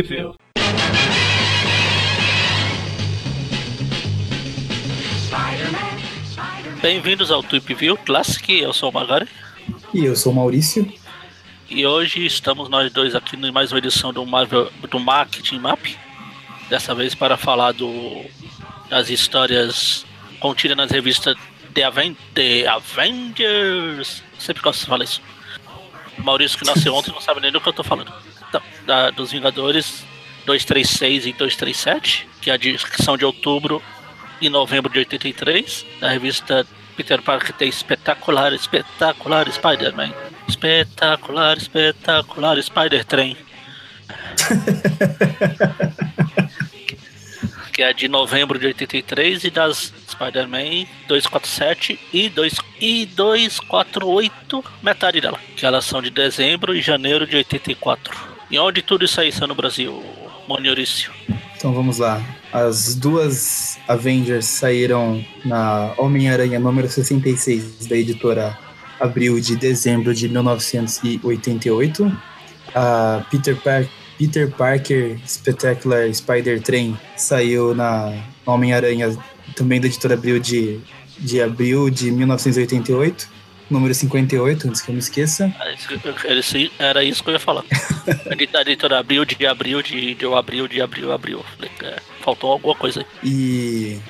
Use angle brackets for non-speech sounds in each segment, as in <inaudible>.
View. Bem-vindos ao Tweep View Classic, eu sou o Magari. E eu sou o Maurício. E hoje estamos nós dois aqui em mais uma edição do Marvel do Marketing Map. Dessa vez para falar do, das histórias contidas nas revistas The, Aven The Avengers. Sempre gosto de falar isso. Maurício que nasceu ontem não sabe nem do que eu tô falando. Da, dos Vingadores 236 e 237, que, é a são de outubro e novembro de 83. Da revista Peter Parker tem espetacular, espetacular Spider-Man. Espetacular, espetacular Spider-Trem. <laughs> que é de novembro de 83 e das Spider-Man 247 e, 2, e 248, metade dela, que elas são de dezembro e janeiro de 84. E onde tudo isso aí está no Brasil, Moniorício? Então vamos lá. As duas Avengers saíram na Homem-Aranha número 66 da editora Abril de dezembro de 1988. A Peter, Par Peter Parker Spectacular Spider-Train saiu na Homem-Aranha também da editora Abril de, de abril de 1988 número 58, antes que eu me esqueça. Era isso que eu ia falar. <laughs> a editora abril de abril de, de abril de abril abril. É, faltou alguma coisa aí. E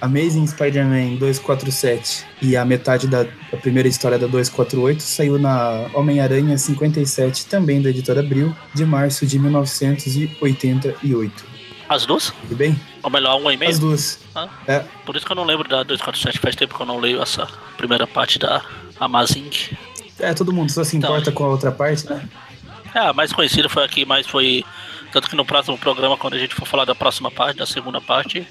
Amazing Spider-Man 247 e a metade da, da, primeira história da 248 saiu na Homem-Aranha 57, também da editora Abril, de março de 1988. As duas? Tudo bem? Ou melhor, uma e meia? As duas. Ah, é. Por isso que eu não lembro da 247, faz tempo que eu não leio essa primeira parte da Amazing. É, todo mundo só se então, importa então, com a outra parte, né? É, a mais conhecida foi aqui, mas foi. Tanto que no próximo programa, quando a gente for falar da próxima parte, da segunda parte,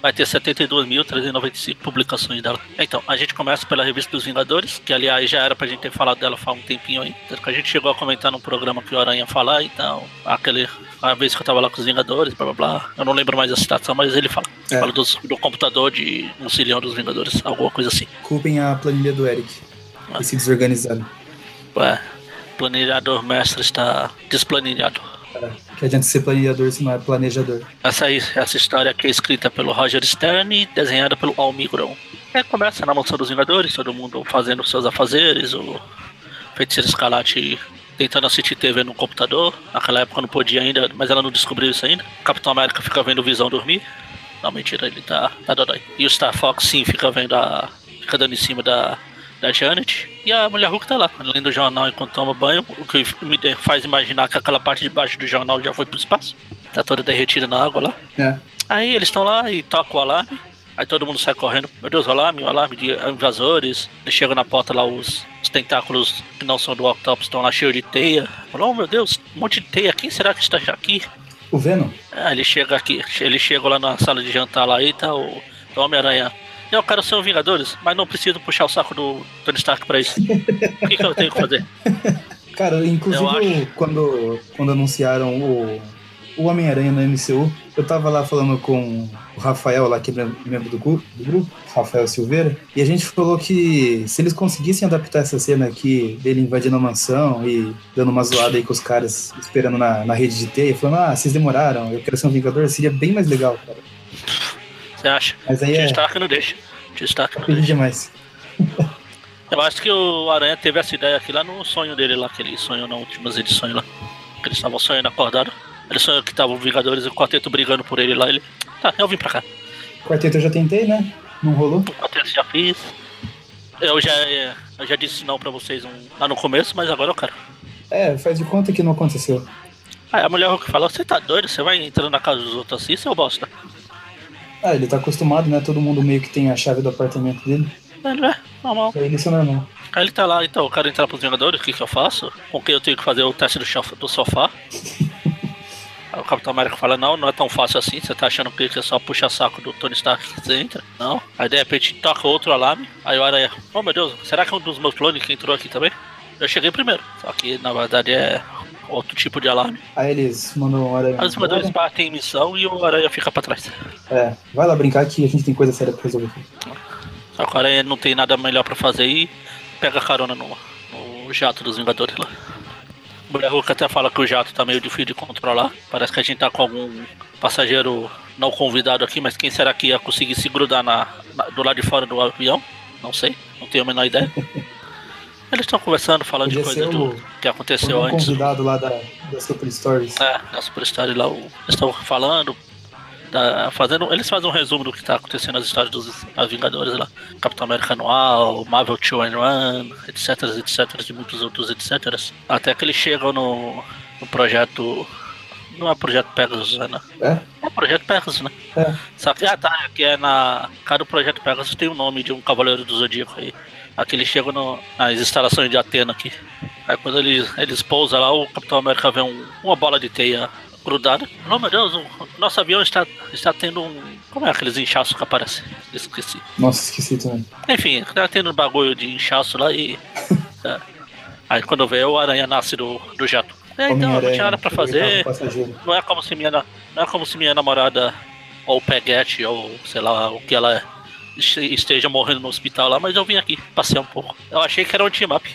vai ter 72.395 publicações dela. Então, a gente começa pela revista dos Vingadores, que aliás já era pra gente ter falado dela faz um tempinho aí. Tanto que a gente chegou a comentar num programa que o Aranha ia falar, então, aquele. A vez que eu tava lá com os Vingadores, blá blá blá. Eu não lembro mais a citação, mas ele fala. É. Fala dos, do computador de um cilhão dos Vingadores, alguma coisa assim. Culpem a planilha do Eric. Ah. se desorganizando. Ué, planilhador mestre está desplanilhado. Que adianta ser planilhador se não é planejador. Essa, aí, essa história aqui é escrita pelo Roger Stern e desenhada pelo Almigron. É, começa na mansão dos Vingadores, todo mundo fazendo seus afazeres, o feiticeiro Escalate tentando assistir TV no computador. Naquela época não podia ainda, mas ela não descobriu isso ainda. Capitão América fica vendo Visão dormir. Não, mentira, ele tá, tá dodói. E o Star Fox sim fica vendo a. fica dando em cima da da Janet. E a mulher Hulk tá lá, lendo o jornal enquanto toma banho, o que me faz imaginar que aquela parte de baixo do jornal já foi pro espaço. Tá toda derretida na água lá. É. Aí eles estão lá e tocam o alarme. Aí todo mundo sai correndo. Meu Deus, o alarme, o alarme de invasores. Eles chegam na porta lá, os, os tentáculos que não são do Octopus estão lá cheios de teia. Falou, oh meu Deus, um monte de teia. Quem será que está aqui? O Venom? É, ele chega aqui, ele chega lá na sala de jantar lá e tá o Homem-Aranha eu quero ser um Vingadores, mas não preciso puxar o saco do Tony Stark pra isso. o que, que eu tenho que fazer? <laughs> Cara, inclusive quando, quando anunciaram o, o Homem-Aranha no MCU, eu tava lá falando com o Rafael, lá que é membro do grupo, do grupo, Rafael Silveira, e a gente falou que se eles conseguissem adaptar essa cena aqui dele invadindo a mansão e dando uma zoada aí com os caras esperando na, na rede de teia, falando, ah, vocês demoraram, eu quero ser um Vingador, seria bem mais legal, cara. Você acha? Mas aí Tio é... Stark não deixa. Tio Stark não deixa. demais. <laughs> Eu acho que o Aranha teve essa ideia aqui lá no sonho dele lá, que ele sonhou nas últimas edições lá. Que eles estavam sonhando acordado. Ele sonhou que estavam Vingadores e o quarteto brigando por ele lá. Ele. Tá, eu vim pra cá. O quarteto eu já tentei, né? Não rolou? O quarteto já fiz. Eu já, eu já disse não pra vocês lá no começo, mas agora eu quero. É, faz de conta que não aconteceu. Aí a mulher que falou, você tá doido? Você vai entrando na casa dos outros assim, seu bosta? Ah, ele tá acostumado, né? Todo mundo meio que tem a chave do apartamento dele. É, é normal. Pra ele isso é normal. Aí ele tá lá, então, eu quero entrar pros Vingadores, o que que eu faço? Com quem eu tenho que fazer o teste do, do sofá? <laughs> Aí o Capitão América fala, não, não é tão fácil assim, você tá achando que é só puxa saco do Tony Stark que você entra? Não. Aí de repente toca outro alarme, aí o Aranha, oh meu Deus, será que é um dos meus clones que entrou aqui também? Eu cheguei primeiro, só que na verdade é outro tipo de alarme. Aí eles mandam o Aranha. Os mandadores partem em missão e o Aranha fica pra trás. É, vai lá brincar que a gente tem coisa séria pra resolver aqui. Só que o Aranha não tem nada melhor pra fazer e pega carona no, no jato dos Vingadores lá. Mulher Hulk até fala que o jato tá meio difícil de controlar. Parece que a gente tá com algum passageiro não convidado aqui, mas quem será que ia conseguir se grudar na, na do lado de fora do avião? Não sei, não tenho a menor ideia. <laughs> Eles estão conversando, falando Podia de coisa do que aconteceu um antes. convidado lá da, da Super Stories. É, da Super Stories lá. Eles estão falando, tá fazendo, eles fazem um resumo do que está acontecendo nas histórias dos Vingadores lá. Capitão América Anual, Marvel 2 and 1, etc, etc, de muitos outros etc. Até que eles chegam no, no projeto não é projeto Pegasus, né? É? É projeto Pegasus, né? É. Só que, ah, tá, que é na. Cada projeto Pegasus tem o nome de um Cavaleiro do Zodíaco aí. Aqui eles chegam no, nas instalações de Atena aqui. Aí quando eles, eles pousam lá, o Capitão América vê um, uma bola de teia grudada. Oh meu Deus, o nosso avião está, está tendo um. Como é aqueles inchaços que aparecem? Esqueci. Nossa, esqueci também. Enfim, está tendo um bagulho de inchaço lá e. é. Aí quando vê o aranha nasce do, do jato. É, então, não tinha nada pra fazer. Não é como se minha, não é como se minha namorada, ou peguete, ou sei lá, o que ela é, esteja morrendo no hospital lá, mas eu vim aqui passear um pouco. Eu achei que era um team-up.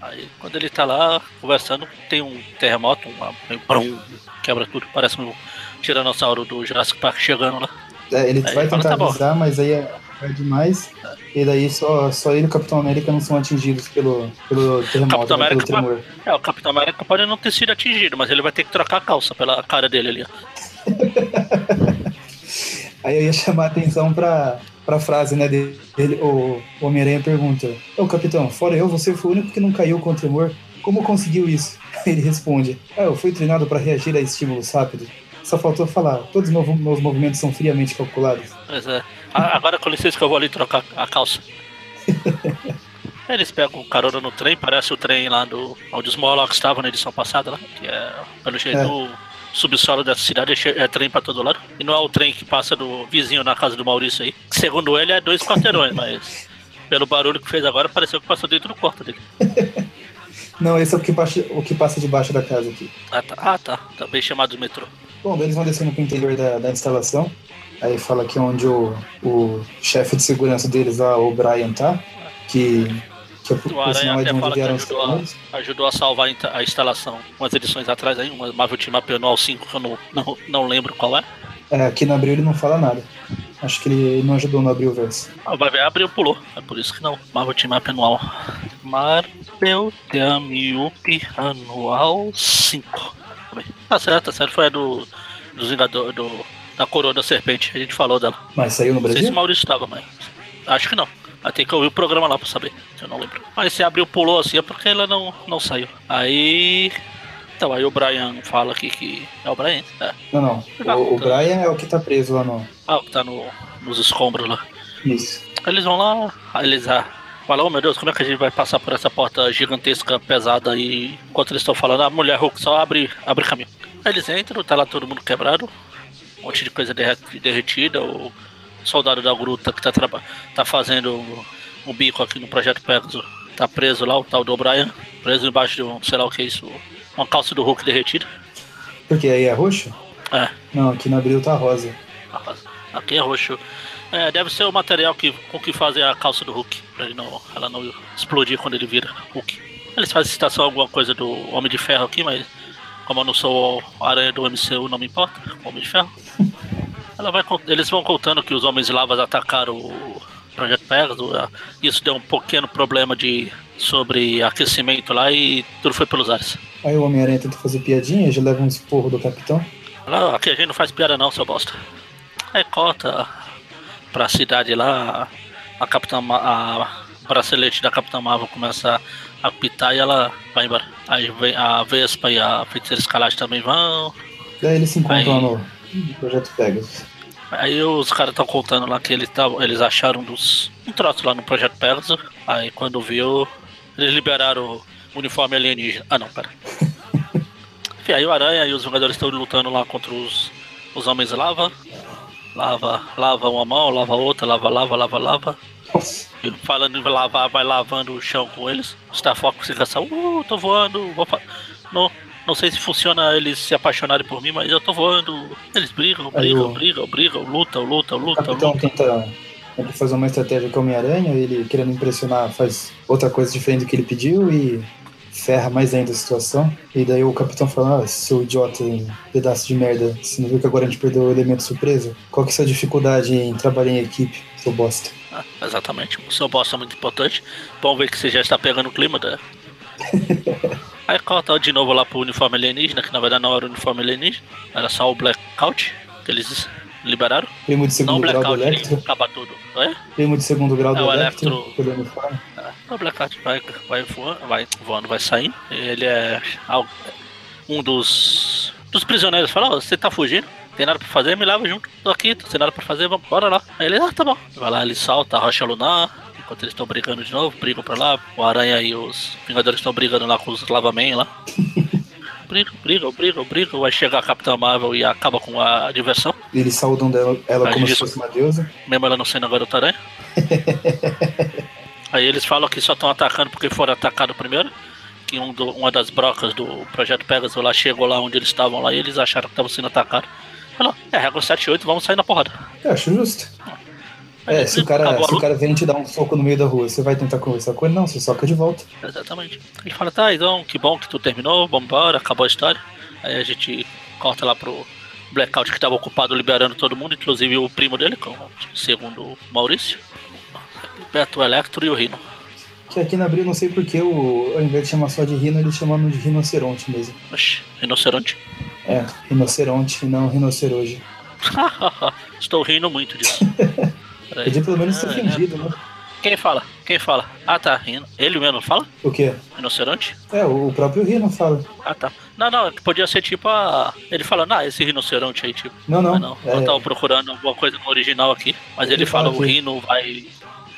Aí quando ele tá lá conversando, tem um terremoto, uma, um quebra tudo, parece um tiranossauro do Jurassic Park chegando lá. É, ele aí vai tentar fala, tá avisar, mas aí é, é demais. E daí só, só ele e o Capitão América não são atingidos pelo, pelo terremoto, Capitão né, América pelo tremor. É, o Capitão América pode não ter sido atingido, mas ele vai ter que trocar a calça pela cara dele ali. <laughs> aí eu ia chamar a atenção pra, pra frase, né, dele. O Homem-Aranha pergunta: Ô capitão, fora eu, você foi o único que não caiu com o tremor. Como conseguiu isso? <laughs> Ele responde: ah, Eu fui treinado para reagir a estímulos rápidos. Só faltou falar, todos os meus movimentos são friamente calculados. Pois é. Agora com licença que eu vou ali trocar a calça. <laughs> Eles pegam carona no trem, parece o trem lá do. onde os Morlocks estavam na edição passada lá, que é pelo jeito é. Subsolo dessa cidade é, é trem pra todo lado. E não é o trem que passa do vizinho na casa do Maurício aí. Segundo ele é dois quarteirões, mas pelo barulho que fez agora, pareceu que passou dentro do quarto dele. <laughs> Não, esse é o que, passa, o que passa debaixo da casa aqui. Ah, tá. Ah, tá. Também chamado de metrô. Bom, eles vão descendo pro interior da, da instalação. Aí fala que onde o, o chefe de segurança deles lá, o Brian, tá. Que o Aranha é onde vieram os ajudou, a, ajudou a salvar a instalação umas edições atrás aí, uma Marvel Team Up anual 5, que eu não, não, não lembro qual é. É, aqui no Abril ele não fala nada. Acho que ele não ajudou no Abril Verso. Ah, vai ver, Abril pulou. É por isso que não. Marvel Team Up anual. Marvel Team Up anual 5. Tá certo, tá certo. Foi a do, do Vingador, do, da Coroa da Serpente. A gente falou dela. Mas saiu no Brasil? Não sei se o Maurício estava, mas. Acho que não. Vai ter que ouvir o programa lá pra saber. Eu não lembro. Mas se abriu pulou assim é porque ela não, não saiu. Aí então, aí o Brian fala aqui que. É o Brian? É. Não, não. Tá o, o, Brian é o que tá preso lá no. Ah, o que tá no, nos escombros lá. Isso. Eles vão lá, aí eles ah, falam, oh meu Deus, como é que a gente vai passar por essa porta gigantesca, pesada aí? Enquanto eles estão falando, a mulher Hulk só abre, abre caminho. Aí eles entram, tá lá todo mundo quebrado, um monte de coisa derretida, o soldado da gruta que tá, tá fazendo um bico aqui no projeto Pegasus tá preso lá, o tal do Brian, preso embaixo de um, sei lá o que é isso, uma calça do Hulk derretida. Porque aí é roxo? É. Não, aqui no abril tá rosa. Aqui é roxo. É, deve ser o material que, com que fazem a calça do Hulk, pra ele não, ela não explodir quando ele vira Hulk. Eles fazem citação alguma coisa do Homem de Ferro aqui, mas como eu não sou o aranha do MCU, não me importa, Homem de Ferro. Vai, eles vão contando que os Homens Lavas atacaram o Projeto Pegasus. Isso deu um pequeno problema de sobre aquecimento lá e tudo foi pelos ares. Aí o Homem-Aranha tenta fazer piadinha, já leva um esporro do capitão. Não, aqui a gente não faz piada não, seu bosta. Aí corta pra cidade lá, a Capitã a bracelete da Capitã Marvel começa a apitar e ela vai embora. Aí vem a Vespa e a Feiticeira Escalade também vão. E aí eles se encontram aí, no Projeto Pegasus. Aí os caras estão contando lá que eles, tavam, eles acharam dos, um troço lá no Projeto Pegasus. Aí quando viu, eles liberaram o uniforme alienígena. Ah não, pera. <laughs> Enfim, aí o Aranha e os Vingadores estão lutando lá contra os, os Homens Lava. Lava, lava uma mão, lava outra, lava, lava, lava, lava. E falando em lavar, vai lavando o chão com eles. Star Fox fica assim, uh, tô voando, vou não, não sei se funciona eles se apaixonarem por mim, mas eu tô voando. Eles brigam, brigam, o... brigam, brigam, lutam, lutam, lutam. Então tenta tem que fazer uma estratégia com o Homem-Aranha, ele querendo impressionar faz outra coisa diferente do que ele pediu e ferra mais ainda a situação. E daí o capitão fala, ah, seu idiota, pedaço de merda, você não viu que agora a gente perdeu o elemento surpresa? Qual que é a sua dificuldade em trabalhar em equipe, seu bosta? Ah, exatamente, o seu bosta é muito importante. Vamos ver que você já está pegando o clima da. <laughs> Aí corta de novo lá pro uniforme alienígena, que na verdade não era o uniforme alienígena, era só o blackout que eles liberaram. Primo de segundo não o grau do blackout, Electro. acaba tudo. É? Primo de segundo grau É, do o Electro. Pelo uniforme. O blackout vai, vai voando, vai voando, vai saindo. Ele é um dos, dos prisioneiros. Fala, ó, você tá fugindo? Tem nada pra fazer? Me leva junto. Tô aqui, tô sem nada pra fazer, vamos, bora lá. Aí ele, ah, tá bom. Vai lá, ele salta a rocha lunar. Enquanto eles estão brigando de novo, brigam pra lá. O Aranha e os Vingadores estão brigando lá com os Lavaman lá. <laughs> brigam, brigam, brigam, brigam. Vai chegar a Capitã Marvel e acaba com a diversão. Eles saudam dela, ela Aí como se fosse uma deusa. mesmo ela não sendo a garota aranha. <laughs> Aí eles falam que só estão atacando porque foram atacados primeiro. Que um do- uma das brocas do Projeto Pegasus lá chegou lá onde eles estavam lá e eles acharam que estavam sendo atacados. Falou, é, regra 78, vamos sair na porrada. Eu acho justo. É, se o, cara, se o cara vem te dar um soco no meio da rua, você vai tentar conversar com ele? Não, você soca de volta. Exatamente. Ele fala, tá, então, que bom que tu terminou, vambora, acabou a história. Aí a gente corta lá pro Blackout que estava ocupado liberando todo mundo, inclusive o primo dele, segundo o Maurício. Liberta o Electro e o Rino. Que aqui na Abril, não sei porque, o, ao invés de chamar só de rino, eles chamam de rinoceronte mesmo. Oxi, rinoceronte. É, rinoceronte e não rinoceroje. <laughs> Estou rindo muito disso. <laughs> Podia pelo menos ser Ah, fingido, né? Quem fala? Quem fala? Ah, tá. Ele mesmo fala? O quê? Rinoceronte? É, o próprio rino fala. Ah, tá. Não, não, podia ser tipo a. Ele fala, ah, esse rinoceronte aí, tipo. Não, não. Ah, não. É, Eu tava procurando alguma coisa no original aqui. Mas ele, Ele fala, fala o rino vai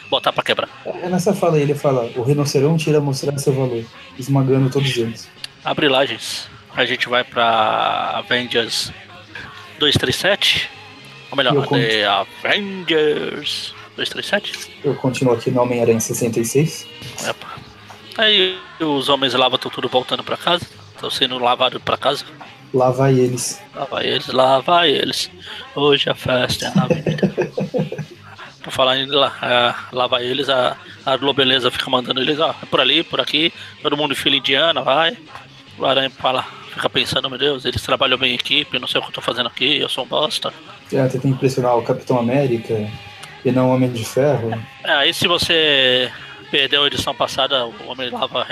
botar pra quebrar. é nessa fala aí, ele fala: o rinoceronte irá mostrar seu valor, esmagando todos eles. Abrilagens. A gente vai pra Avengers 237. Ou melhor, Eu. The Avengers 237. Eu continuo aqui no Homem-Aranha 66. Epa. Aí os homens lava estão tudo voltando pra casa. Estão sendo lavados pra casa. Lá vai eles. Lá vai eles, lá vai eles. Hoje a festa é na avenida. <laughs> Por falar em lá, é, lá vai eles, a, a Globeleza fica mandando eles, ó, por ali, por aqui, todo mundo fila indiana, vai. O Aranha fala, fica pensando, meu Deus, eles trabalham bem em equipe, não sei o que eu tô fazendo aqui, eu sou um bosta. É, tem que impressionar o Capitão América e não o Homem de Ferro. É, aí se você perdeu a edição passada, o Homem Lava,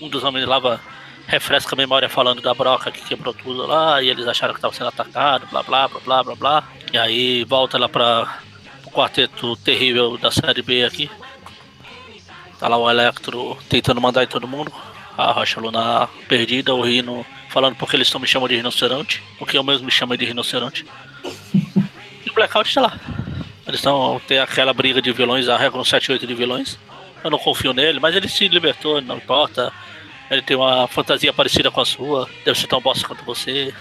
um dos Homens Lava refresca a memória falando da broca que quebrou tudo lá, e eles acharam que estava sendo atacado, blá blá blá blá blá blá. E aí volta lá para o quarteto terrível da série B aqui. Tá lá o Electro tentando mandar em todo mundo. A Rocha Lunar perdida, o Rino falando porque eles estão me chamando de rinoceronte, porque eu mesmo me chamo de rinoceronte. Blackout tá lá. Eles estão. Tem aquela briga de vilões, a regra 78 de vilões. Eu não confio nele, mas ele se libertou, não importa. Ele tem uma fantasia parecida com a sua, deve ser tão bosta quanto você.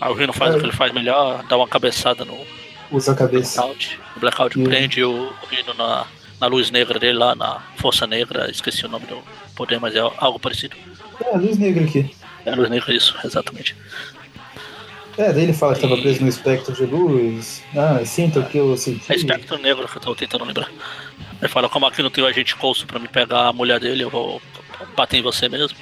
Aí o Rino faz É. o que ele faz melhor, dá uma cabeçada no Usa a cabeça. Blackout. O Blackout prende o Rino na, na luz negra dele lá, na Força Negra, esqueci o nome do poder, mas é algo parecido. É, a luz negra aqui. É a luz negra, isso, exatamente. É, daí ele fala que estava preso no espectro de luz. Ah, sinta o que eu senti. É espectro negro que eu tô tentando lembrar. Ele fala, como aqui não tem o agente Coulson pra me pegar a mulher dele, eu vou bater em você mesmo.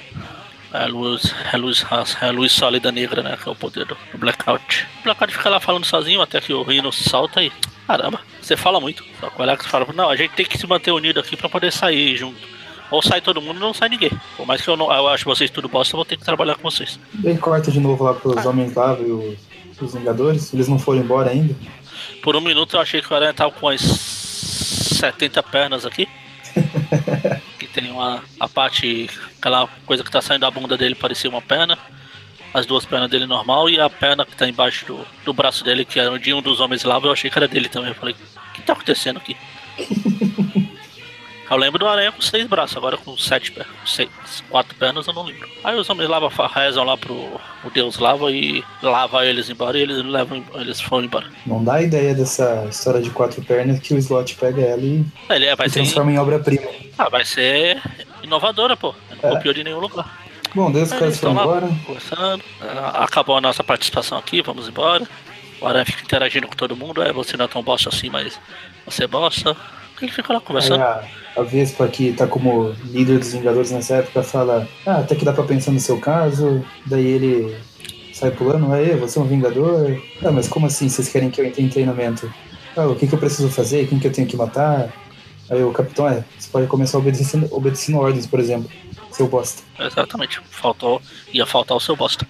É luz, é luz, é luz sólida negra, né? Que é o poder do, do Blackout. O Blackout fica lá falando sozinho até que o Rino salta e. Caramba, você fala muito. Só que o Alex fala, não, a gente tem que se manter unido aqui pra poder sair junto. Ou sai todo mundo, não sai ninguém. Por mais que eu, não, eu acho vocês tudo bosta, eu vou ter que trabalhar com vocês. Daí corta de novo lá pros Homens Lava e o- os Vingadores. Eles não foram embora ainda. Por um minuto eu achei que o Aranha tava com as 70 pernas aqui. <laughs> que tem uma a parte, aquela coisa que tá saindo da bunda dele parecia uma perna. As duas pernas dele normal e a perna que tá embaixo do, do braço dele, que era de um dos homens lava, eu achei que era dele também. Eu falei, o que tá acontecendo aqui? <laughs> Eu lembro do aranha com seis braços, agora com sete pernas. Seis, quatro pernas eu não lembro. Aí os homens lava rezam lá pro o deus lava e lava eles embora e eles levam eles foram embora. Não dá ideia dessa história de quatro pernas que o Slot pega ela e, Ele é, vai e ser transforma em obra-prima. Ah, vai ser inovadora, pô. Não É. copiou de nenhum lugar. Bom, daí os caras foram embora. conversando. Ah, Acabou a nossa participação aqui, vamos embora. O Aranha fica interagindo com todo mundo. É, você não é tão bosta assim, mas você é bosta. Ele fica lá conversando. Aí a, a Vespa, que tá como líder dos Vingadores nessa época, fala: Ah, até que dá pra pensar no seu caso. Daí ele sai pulando: Aê, você é um Vingador? Ah, mas como assim vocês querem que eu entre em treinamento? Ah, o que, que eu preciso fazer? Quem que eu tenho que matar? Aí o capitão é: Você pode começar obedecendo, obedecendo ordens, por exemplo. Seu bosta. Exatamente. Faltou. Ia faltar o seu bosta.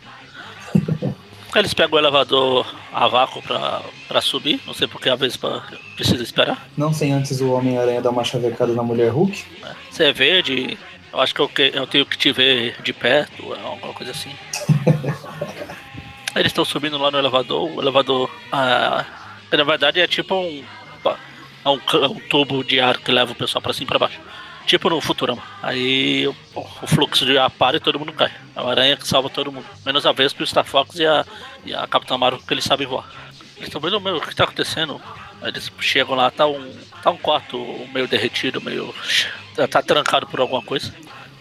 Eles pegam o elevador a vácuo pra, pra subir. Não sei porque a Vespa precisa esperar. Não sem antes o Homem-Aranha dar uma chavecada na mulher Hulk. né? Você é verde. Eu acho que eu, que- eu tenho que te ver de perto, alguma coisa assim. <laughs> Eles estão subindo lá no elevador. O elevador, ah, na verdade, é tipo um, é um, um tubo de ar que leva o pessoal pra cima e pra baixo. Tipo no Futurama. Aí o, o fluxo de ar para e todo mundo cai. A aranha que salva todo mundo. Menos a Vespa, o Star Fox e a, e a Capitã Marvel, porque eles sabem voar. Eles estão vendo meu, o que tá acontecendo. Eles chegam lá, tá um, tá um quarto meio derretido, meio. tá- <laughs> tá trancado por alguma coisa.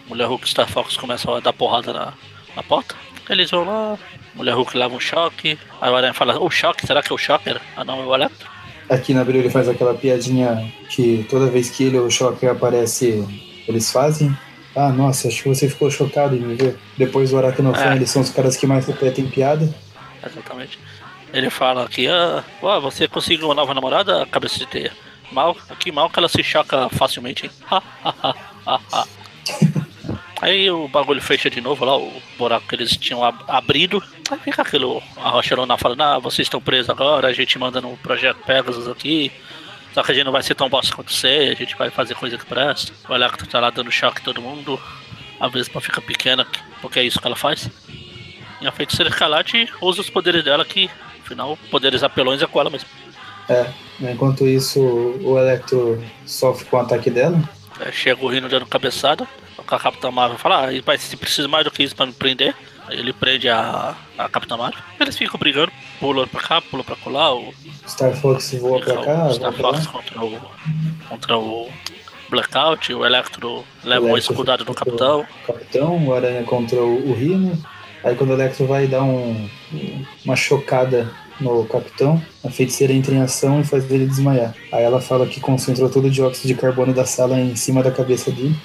Mulher Hulk e Star Fox começam a dar porrada na, na porta. Eles vão lá, Mulher Hulk leva um choque. Aí o Aranha fala: O choque? Será que é o choque? Ah, não, é o Electro. Aqui na Abril ele faz aquela piadinha que toda vez que ele ou o Shocker aparece, eles fazem. Ah, nossa, acho que você ficou chocado em me ver. Depois do Aracnofan, É. eles são os caras que mais repetem piada. Exatamente. Ele fala que, ah, você conseguiu uma nova namorada, cabeça de teia. Mal, que mal que ela se choca facilmente, hein? <laughs> Aí o bagulho fecha de novo lá, o buraco que eles tinham ab- abrido. Aí fica aquilo, a Rochelona falando, ah, vocês estão presos agora, a gente manda no projeto Pegasus aqui. Só que a gente não vai ser tão bosta quanto você, a gente vai fazer coisa que presta. O Electro tá lá dando choque todo mundo. A Vespa fica pequena, porque é isso que ela faz. E a feiticeira Escarlate usa os poderes dela que, afinal, poderes apelões é com ela mesmo. É, enquanto isso, o Electro sofre com o ataque dela. É, chega o Rino dando cabeçada, a Capitã Marvel fala, ah, mas se precisa mais do que isso pra me prender. Aí ele prende a, a Capitã Marvel. Eles ficam brigando, pulam pra cá, pulam pra colar. O, Star Fox voa pra cá, o Star Fox lá. contra o, contra o Blackout, o Electro leva O Electro fica no contra Capitão. O Capitão, o Aranha contra o, o Rino. Aí quando o Electro vai dar um, uma chocada no Capitão, a feiticeira entra em ação e faz ele desmaiar. Aí ela fala que concentrou todo o dióxido de carbono da sala em cima da cabeça dele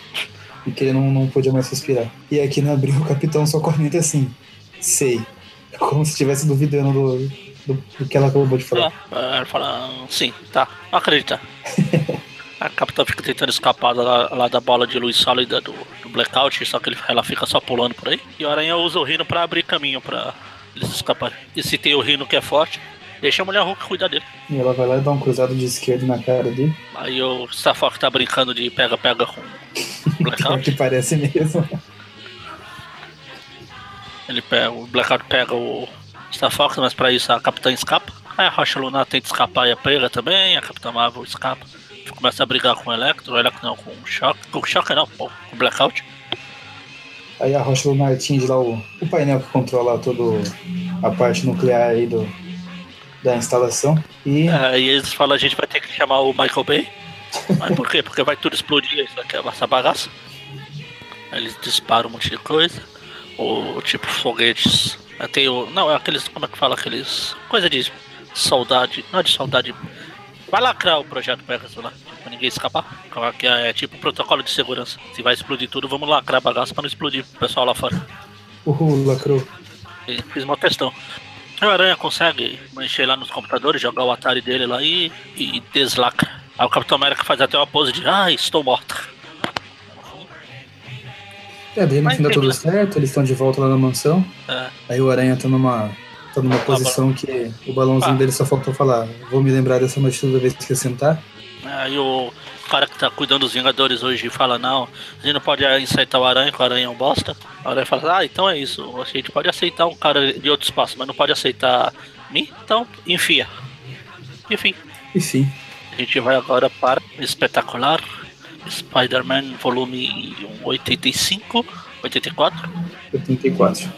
e que ele não, não podia mais respirar. E aqui na abril o Capitão só comenta assim, sei. <laughs> Como se estivesse duvidando do, do, do que ela acabou de falar. Ah, Ela fala, "Ah, sim, tá, acredita. A Capitã fica tentando escapar lá, lá da bola de luz sólida do, do Blackout, só que ele- ela fica só pulando por aí. E o Aranha usa o Rino pra abrir caminho pra eles escaparem. E se tem o Rino que é forte, deixa a mulher Hulk cuidar dele. E ela vai lá e dá um cruzado de esquerda na cara dele. Aí o Fox tá brincando de pega-pega com o Blackout. <laughs> que parece mesmo. Ele pega, o Blackout pega o Fox, mas pra isso a Capitã escapa. Aí a Rocha Lunar tenta escapar e a pega também, a Capitã Marvel escapa. Começa a brigar com o Electro, o Electro não, com o Shock. Com o Shock não, com o Blackout. Aí a Rocha Lunar atinge lá o, o painel que controla toda a parte nuclear aí do, da instalação. E Aí eles falam, a gente vai ter que chamar o Michael Bay. <laughs> Mas por quê? Porque vai tudo explodir isso aqui, essa bagaça. Aí eles disparam um monte de coisa. Ou tipo foguetes. Aí Tem o. Não, é aqueles. Como é que fala? Aqueles. Coisa de saudade. Não é de saudade. Vai lacrar o projeto Pegasus lá, pra ninguém escapar. É tipo protocolo de segurança. Se vai explodir tudo, vamos lacrar a bagaça pra não explodir o pessoal lá fora. o lacrou. E fiz uma questão. O Aranha consegue mexer lá nos computadores, jogar o Atari dele lá e, e deslacra. Aí o Capitão América faz até uma pose de Ah, estou morta. É, daí no Mas fim dá tudo termina. certo, eles estão de volta lá na mansão. É, Aí o Aranha tá numa, tá numa posição que o balãozinho Ah. dele só faltou falar. Vou me lembrar dessa noite toda vez que eu sentar. Aí o cara que tá cuidando dos Vingadores hoje fala, não, a gente não pode aceitar o Aranha, que o Aranha é um bosta. O Aranha fala, ah, então é isso, a gente pode aceitar um cara de outro espaço, mas não pode aceitar mim, então enfia. Enfim, Enfim, a gente vai agora para Espetacular Spider-Man volume 85, 84. 84.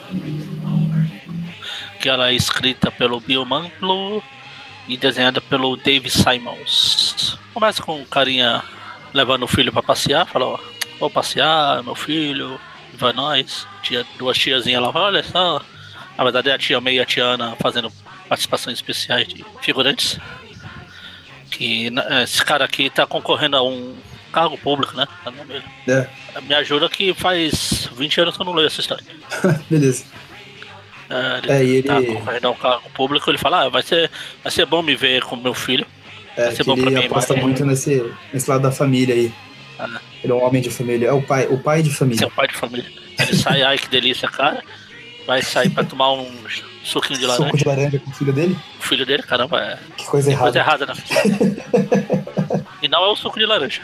que ela é escrita pelo Bill Mantlo e desenhada pelo Dave Simons. Começa com um carinha levando o filho pra passear, fala, ó, vou passear, meu filho, vai nós. Tia, duas tiazinhas lá, olha só. Na verdade é a tia May e a tia Ana fazendo participações especiais de figurantes. Que né, esse cara aqui tá concorrendo a um cargo público, né? É, Me ajuda que faz 20 anos que eu não leio essa história. <laughs> beleza. É, ele, É, ele- tá concorrendo a um cargo público, ele fala, ah, vai ser, vai ser bom me ver com meu filho. É, Vai ser bom pra ele mim, aposta muito nesse, nesse lado da família aí. Ah. Ele é um homem de família. É o pai, o pai de família. Seu pai de família. Ele sai, ai que delícia, cara. Vai sair pra tomar um suquinho de laranja. Suco de laranja com o filho dele? O filho dele, caramba, é Que coisa coisa errada. errada na <laughs> E não é o suco de laranja.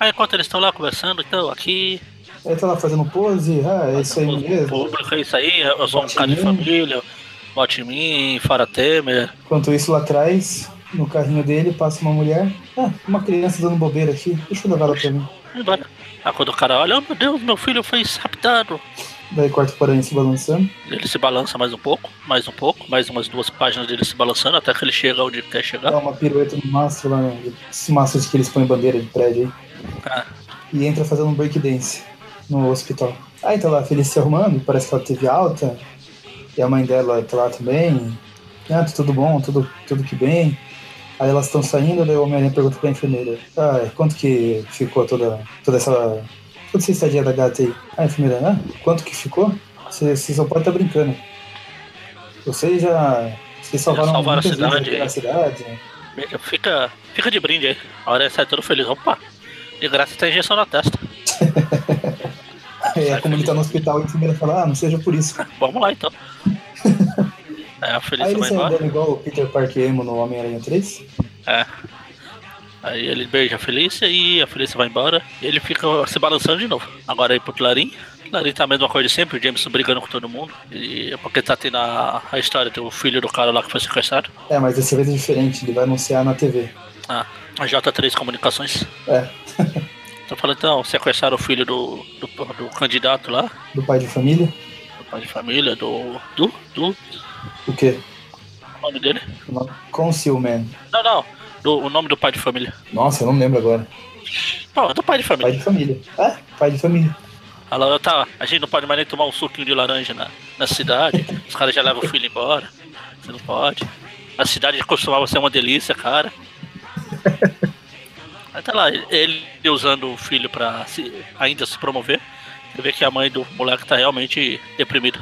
Aí enquanto eles estão lá conversando, então, aqui, Ele tá lá fazendo pose. Ah, é isso aí mesmo. público, é isso aí, eu sou um Vote cara de família, vote em mim, fora Temer. Enquanto isso, lá atrás, no carrinho dele, passa uma mulher. Ah, uma criança dando bobeira aqui. Deixa eu levar ela pra mim. Aí quando o cara olha, oh meu Deus, meu filho foi raptado. Daí corta o aranha se balançando. Ele se balança mais um pouco, mais um pouco, mais umas duas páginas dele se balançando até que ele chega onde quer chegar. Dá uma pirueta no mastro lá, né? Esse mastro que eles põem bandeira de prédio aí. Ah, E entra fazendo um breakdance no hospital. Aí tá lá a Felice se arrumando, parece que ela teve alta. E a mãe dela tá lá também. Ah, tá tudo bom, tudo, tudo que bem. Aí elas estão saindo, daí o Homem-Aranha pergunta pra enfermeira: Ah, quanto que ficou toda, toda essa. toda essa estadia da gata aí? A enfermeira, ah, quanto que ficou? Você, só pode estar brincando. Vocês já. Vocês salvaram, salvaram a vidas cidade, aqui na cidade. fica, fica de brinde aí. A hora sai todo feliz. Opa, de graça tem injeção na testa. <laughs> É, como ele tá no hospital, a enfermeira fala: Ah, não seja por isso. <laughs> Vamos lá então. <laughs> Aí a Aí Felícia ele vai sai embora. andando igual o Peter Parker emo no Homem-Aranha 3. É. Aí ele beija a Felícia e a Felícia vai embora. E ele fica se balançando de novo. Agora aí pro Clarim. Clarim tá a mesma coisa de sempre, o Jameson brigando com todo mundo. E é porque tá tendo a, a história do filho do cara lá que foi sequestrado. É, mas dessa vez é diferente, ele vai anunciar na TV. Ah, a J3 Comunicações. É, <laughs> Tô falando então, sequestraram o filho do, do, do candidato lá, do pai de família. do pai de família, do. Do. Do. O quê? O nome dele? Concealman. Não, não. Do, o nome do pai de família. Nossa, eu não lembro agora. Pô, do pai de Pai família. de família. É, pai de família. Ela tá, a gente não pode mais nem tomar um suquinho de laranja na, na cidade. Os caras já levam o filho embora. Você não pode. A cidade costumava ser uma delícia, cara. <laughs> Tá lá, ele usando o filho pra se- ainda se promover. Você vê que a mãe do moleque tá realmente deprimida.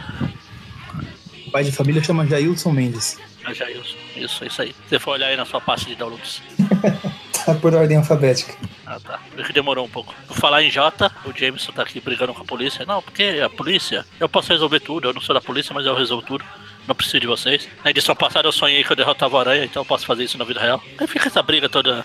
O pai de família chama Jailson Mendes. Ah, já isso, isso, aí. Você for olhar aí na sua pasta de downloads. <laughs> Tá por ordem alfabética. Ah, tá. Por isso que demorou um pouco. Por falar em J, o Jameson tá aqui brigando com a polícia. Não, porque a polícia, eu posso resolver tudo. Eu não sou da polícia, mas eu resolvo tudo. Não preciso de vocês. Na edição passada eu sonhei que eu derrotava a aranha, então eu posso fazer isso na vida real. Aí fica essa briga toda.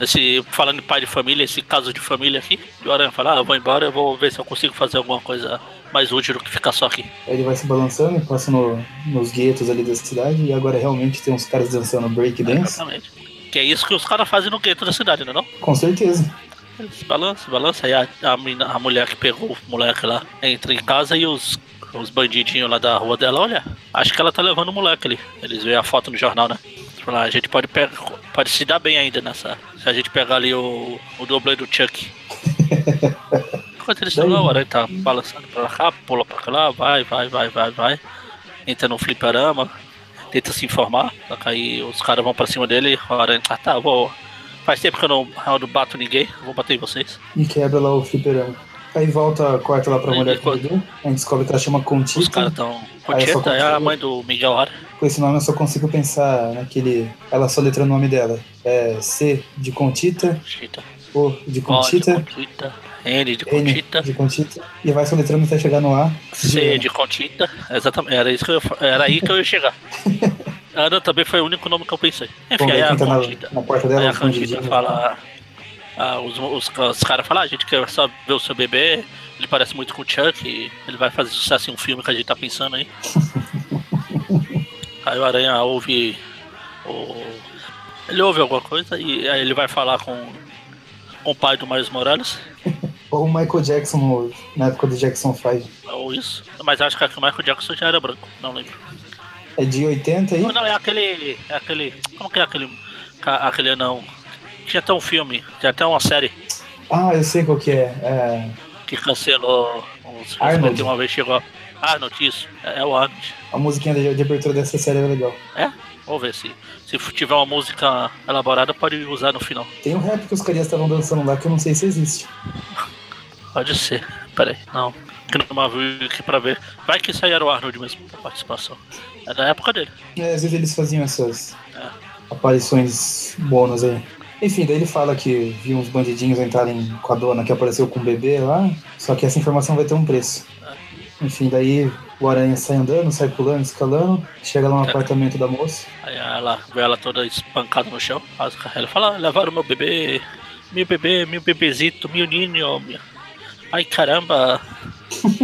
Esse, falando de pai de família, esse caso de família aqui. E o Aranha fala, ah, eu vou embora, eu vou ver se eu consigo fazer alguma coisa mais útil do que ficar só aqui. Aí ele vai se balançando, passa no- nos guetos ali da cidade. E agora realmente tem uns caras dançando breakdance. Exatamente. Que é isso que os caras fazem no gueto da cidade, não é não? Com certeza. Ele se balança, se balança, aí a, a, mina- a mulher que pegou o moleque lá entra em casa e os, os bandidinhos lá da rua dela, olha, acho que ela tá levando o moleque ali. Eles veem a foto no jornal, né? Falar, a gente pode, pegar, pode se dar bem ainda nessa. Se a gente pegar ali o, o dublê do Chuck. <laughs> Enquanto eles estão lá, o aranha tá balançando pra cá, pula pra lá, vai, vai, vai, vai, vai. Entra no fliperama, tenta se informar, só que aí os caras vão pra cima dele, o aranha, ah tá, vou. Faz tempo que eu não, eu não bato ninguém, vou bater em vocês. E quebra lá o fliperama. Aí volta, corta lá pra Aí mulher ligou. A gente descobre que ela chama Os Contita. caras tão. Aí só Concheta é a consigo- mãe do Miguel Hara. Com esse nome eu só consigo pensar naquele. Ela só letra o nome dela. É C de Contita. O de O de Contita. N de N Conchita. de Contita. E vai soletrando até chegar no A. C de Conchita. Exatamente. Era, isso que eu, era aí que eu ia chegar. <laughs> Ana também foi o único nome que eu pensei. Enfim, Vamos aí a quem tá na, na porta Aí dela. a Conchita escondidinho. fala. Ah, os os, os caras falam, ah, a gente quer só ver o seu bebê. Ele parece muito com o Chuck. e Ele vai fazer sucesso em um filme que a gente tá pensando aí. <laughs> aí o Aranha ouve. O... Ele ouve alguma coisa e aí ele vai falar com, com o pai do Miles Morales. Ou o Michael Jackson na época do Jackson 5. Ou isso. Mas acho que o Michael Jackson já era branco. Não lembro. É de 80 aí? Não, não, é aquele. É aquele. Como que é aquele. Aquele não. Tinha até um filme, tinha até uma série Ah, eu sei qual que é. é... que cancelou uns Arnold. que uma vez chegou. Arnold, isso. É, é o Arnold. A musiquinha de, de abertura dessa série é legal. É? Vamos ver se, se tiver uma música elaborada, pode usar no final. Tem um rap que os carinhas estavam dançando lá que eu não sei se existe. Pode ser. Pera aí. Não. Aqui no Marvel aqui pra ver. Vai que isso aí era o Arnold mesmo, a participação. É da época dele. É, às vezes eles faziam essas aparições bônus aí. Enfim, daí ele fala que viu uns bandidinhos entrarem com a dona que apareceu com o bebê lá, só que essa informação vai ter um preço. Enfim, daí o aranha sai andando, sai pulando, escalando, chega lá no apartamento da moça. Aí ela vê ela toda espancada no chão. Ela fala, levaram meu bebê, meu bebê, meu bebezito, meu ninho. Meu... Ai caramba! <laughs>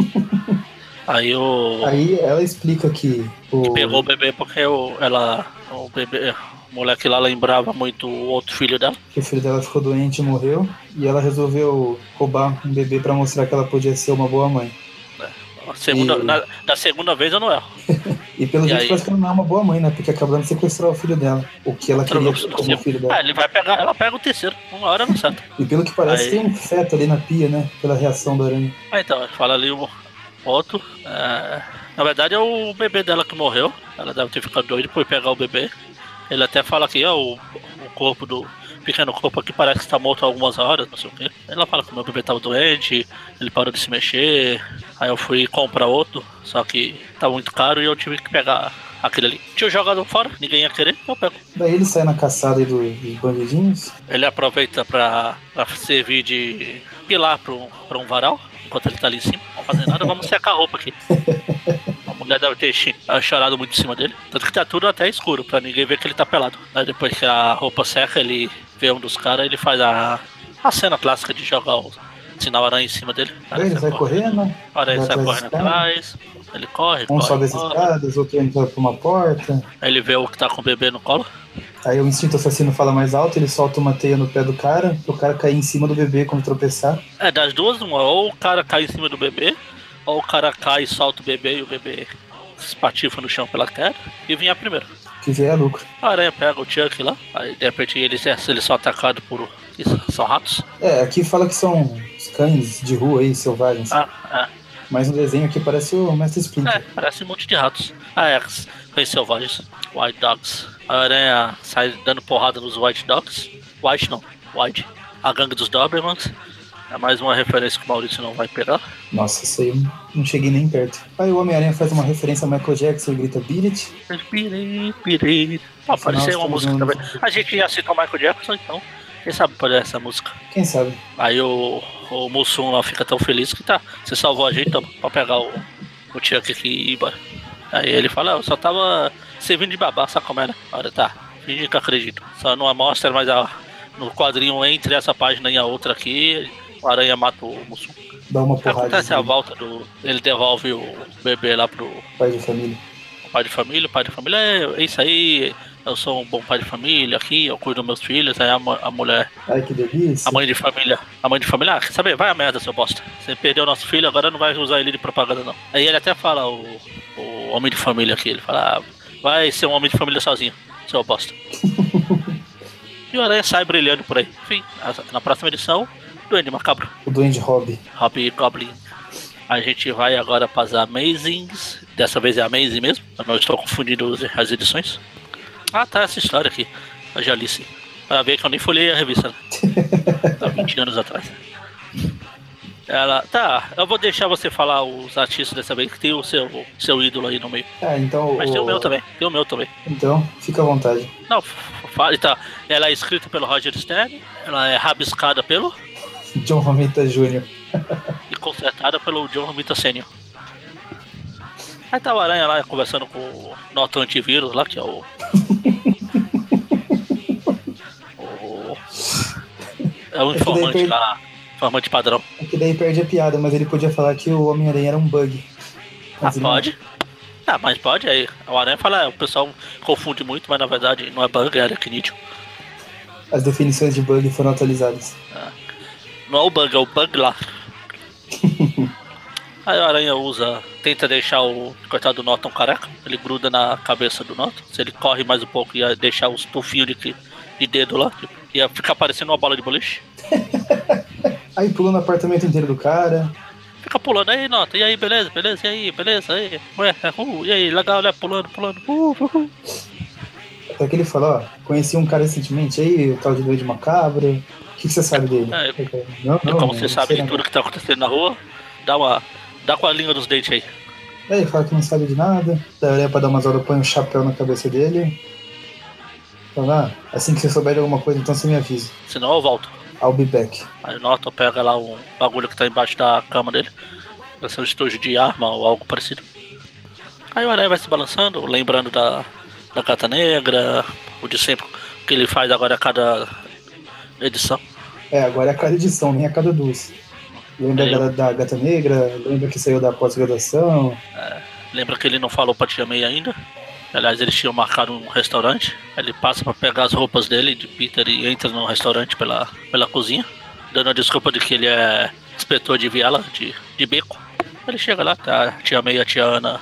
Aí o. Aí ela explica que. O... Pegou o bebê porque o, ela. O bebê. Moleque lá lembrava muito o outro filho dela. Que o filho dela ficou doente e morreu. E ela resolveu roubar um bebê para mostrar que ela podia ser uma boa mãe. É. Segunda, e... na, da segunda vez eu não erro. <laughs> e pelo e jeito aí... parece que ela não é uma boa mãe, né? Porque acabando de sequestrar o filho dela. O que ela queria como o filho dela. Ah, ele vai pegar, ela pega o terceiro. Uma hora não certo. E pelo que parece aí... tem um feto ali na pia, né? Pela reação da aranha. Ah, então, fala ali o foto. É... Na verdade é o bebê dela que morreu. Ela deve ter ficado doida por pegar o bebê. Ele até fala que ó, o, o corpo do pequeno corpo aqui parece que está morto há algumas horas, não sei o quê. Ela fala que o meu bebê estava doente, ele parou de se mexer. Aí eu fui comprar outro, só que tá muito caro e eu tive que pegar aquele ali. Tinha jogado fora, ninguém ia querer, eu pego. Daí ele sai na caçada aí dos bandidinhos. Ele aproveita pra, pra servir de pilar pra um, pra um varal enquanto ele tá ali em cima, não fazer nada, vamos secar a roupa aqui. A mulher deve ter chorado muito em cima dele. Tanto que tá tudo até escuro, pra ninguém ver que ele tá pelado. Aí depois que a roupa seca, ele vê um dos caras ele faz a, a cena clássica de jogar o sinal aranha em cima dele. Ele sai correndo. Olha, ele sai correndo atrás. Ele corre. Um corre, sobe as escadas, outro entra por uma porta. Aí ele vê o que tá com o bebê no colo. Aí o instinto assassino fala mais alto, ele solta uma teia no pé do cara, o cara cair em cima do bebê quando tropeçar. É, das duas, uma, ou o cara cai em cima do bebê, ou o cara cai e solta o bebê e o bebê espatifa no chão pela queda e vinha primeiro. Que vier é lucro. A aranha pega o Chuck lá, aí de repente eles, eles são atacados por. São ratos? É, aqui fala que são os cães de rua aí, selvagens. Ah, é. Mas no desenho aqui parece o Mestre Splinter. É, parece um monte de ratos. Ah, é, cães selvagens. White Dogs. A aranha sai dando porrada nos White Dogs. White não, White. A gangue dos Dobermans. É mais uma referência que o Maurício não vai pegar. Nossa, isso aí eu não cheguei nem perto. Aí o Homem-Aranha faz uma referência a Michael Jackson e grita Beat It. Beat it, beat it. Pode ser uma música também. A gente já citou o Michael Jackson, então quem sabe pode essa música. Quem sabe? Aí o, o Mussum lá fica tão feliz que tá. Você salvou a gente então, pra pegar o, o Chuck aqui e. Aí ele fala, eu só tava servindo de babá, sabe como era? Olha, tá, finge que acredito. Só não mostra, mas a, no quadrinho entre essa página e a outra aqui, o Aranha mata o Mussum. Dá uma porrada. Acontece a volta do. Ele devolve o bebê lá pro. Pai de família. O pai de família, o pai de família, é, é isso aí, eu sou um bom pai de família aqui, eu cuido dos meus filhos, aí a, a mulher. Ai, que delícia. A mãe de família. A mãe de família, ah, quer saber? Vai a merda, seu bosta. Você perdeu nosso filho, agora não vai usar ele de propaganda, não. Aí ele até fala, o, o homem de família aqui, ele fala, ah, vai ser um homem de família sozinho, seu bosta. <laughs> e o Aranha sai brilhando por aí. Enfim, na próxima edição, Duende Macabro. O Duende Hobby. Hobby Goblin. A gente vai agora para as Amazings. Dessa vez é Amazing mesmo. Eu não estou confundindo as edições. Ah, tá, essa história aqui. Eu já li sim. Pra ver que eu nem folhei a revista. Né? <laughs> Há 20 anos atrás. Ela. Tá, eu vou deixar você falar os artistas dessa vez, que tem o seu, seu ídolo aí no meio. É, então. Mas o... tem o meu também. Tem o meu também. Então, fica à vontade. Não, fale, tá. Ela é escrita pelo Roger Stern, ela é rabiscada pelo. John Romita Jr. e consertada pelo John Romita Sr. Aí tá o Aranha lá conversando com o Noto Antivírus lá, que é o. o... <laughs> É o informante é lá, informante padrão. É que daí perde a piada, mas ele podia falar que o Homem-Aranha era um bug. Mas ah, pode. Não... Ah, mas pode, aí o Aranha fala, o pessoal confunde muito, mas na verdade não é bug, é aracnídeo. As definições de bug foram atualizadas. Ah. Não é o bug, é o bug lá. <laughs> Aí a aranha usa, tenta deixar o coitado do Norton careca, ele gruda na cabeça do Norton. Se ele corre mais um pouco, ia deixar os tufinhos de, de dedo lá, tipo, ia ficar parecendo uma bola de boliche. <laughs> Aí pula no apartamento inteiro do cara. Fica pulando aí, nota. E aí, beleza, beleza, e aí, beleza, aí. Ué, uh, e aí, legal, né? Pulando, pulando. Uh, uh, uh. Até que ele falou, ó, conheci um cara recentemente aí, o tal de Doide Macabro. O que, que você sabe dele? É, não, não, como não, você sabe de tudo que tá acontecendo na rua, dá uma. Dá com a língua dos dentes aí. Aí ele fala que não sabe de nada. Daí olha pra dar umas horas, põe um chapéu na cabeça dele. Fala, ah, assim que você souber de alguma coisa, então você me avisa. Senão eu volto. I'll be back. Aí o Norton pega lá um bagulho que tá embaixo da cama dele. Vai ser um estojo de arma ou algo parecido. Aí o Aranha vai se balançando, lembrando da, da Gata Negra, o de sempre que ele faz agora a cada edição. É, agora é a cada edição, nem a cada duas. Lembra É, da, da Gata Negra, lembra que saiu da pós-graduação. Lembra que ele não falou pra Tia May ainda? Aliás, eles tinham marcado um restaurante. Ele passa pra pegar as roupas dele, de Peter, e entra no restaurante pela, pela cozinha, dando a desculpa de que ele é inspetor de viela, de, de beco. Ele chega lá, tá a Tia May e a Tia Ana.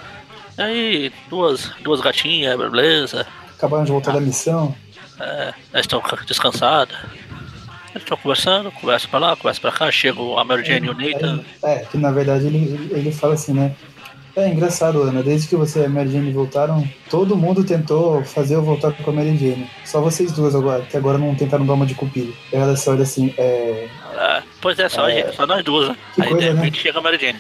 E aí, duas, duas gatinhas, beleza. Acabaram de voltar da missão. É, elas estão descansadas. Eles estão conversando, conversa pra lá, conversa pra cá. Chega a Mary Jane e o Nathan. É, que na verdade ele, ele fala assim, né? É engraçado, Ana, desde que você e a Mary Jane voltaram, todo mundo tentou fazer eu voltar com a Mary Jane. Só vocês duas agora, que agora não tentaram dar uma de cupido. Aí ela só olha assim, é. É, pois é, só, gente, só nós duas, né? Que Aí coisa, de né? repente chega a Mary Jane.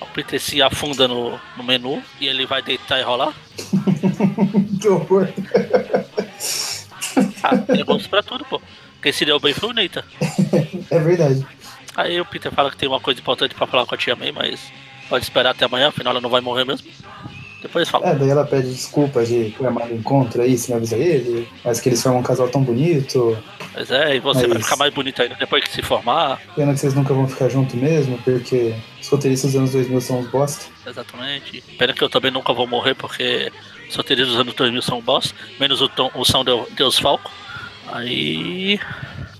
O Peter se afunda no, no menu e ele vai deitar e rolar. <laughs> que horror. Ah, tem gosto pra tudo, pô. Quem se deu bem foi o Nathan. É verdade. Aí o Peter fala que tem uma coisa importante pra falar com a tia May, mas pode esperar até amanhã, afinal ela não vai morrer mesmo. Depois fala. É, daí ela pede desculpa de ter o encontro aí, sem avisar ele, mas que eles formam um casal tão bonito. Mas é, e você vai Mas- ficar mais bonito ainda depois que se formar. Pena que vocês nunca vão ficar juntos mesmo, porque os roteiristas dos anos 2000 são uns bosta. Exatamente. Pena que eu também nunca vou morrer, porque os roteiristas dos anos 2000 são boss, menos o, Tom, o São Deu- Deus Falco. Aí.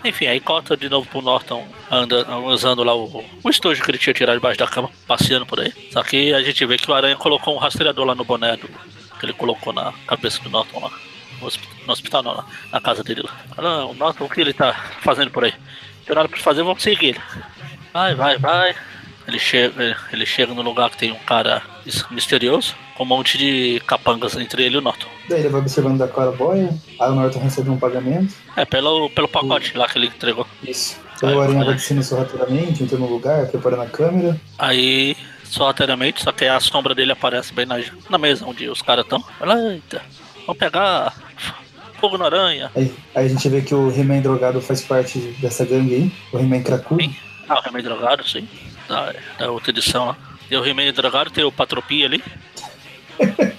Enfim, aí corta de novo pro Norton anda, usando lá o, o estojo que ele tinha tirado debaixo da cama, passeando por aí. Só que a gente vê que o Aranha colocou um rastreador lá no boné do, que ele colocou na cabeça do Norton lá. No hospi- no hospital, não, lá, na casa dele lá. "Ah, o Norton, o que ele tá fazendo por aí? Não tem nada pra fazer, vamos seguir ele. Vai, vai, vai. Ele chega, ele chega no lugar que tem um cara mis- misterioso, com um monte de capangas entre ele e o Norton. Daí ele vai observando da Clara Boy, aí o Norton recebe um pagamento. É, pelo, pelo pacote lá que ele entregou. Isso. Daí o Aranha vai descendo sorrateiramente, entrando no lugar, preparando a câmera. Aí, sorrateiramente, só que a sombra dele aparece bem na, na mesa onde os caras estão. Fala, eita, vamos pegar fogo na aranha. Aí, aí a gente vê que o He-Man drogado faz parte dessa gangue aí, o He-Man cracudo. Ah, o remédio drogado, sim. Da, da outra edição lá. Tem o remédio drogado, tem o Patropia ali. <laughs>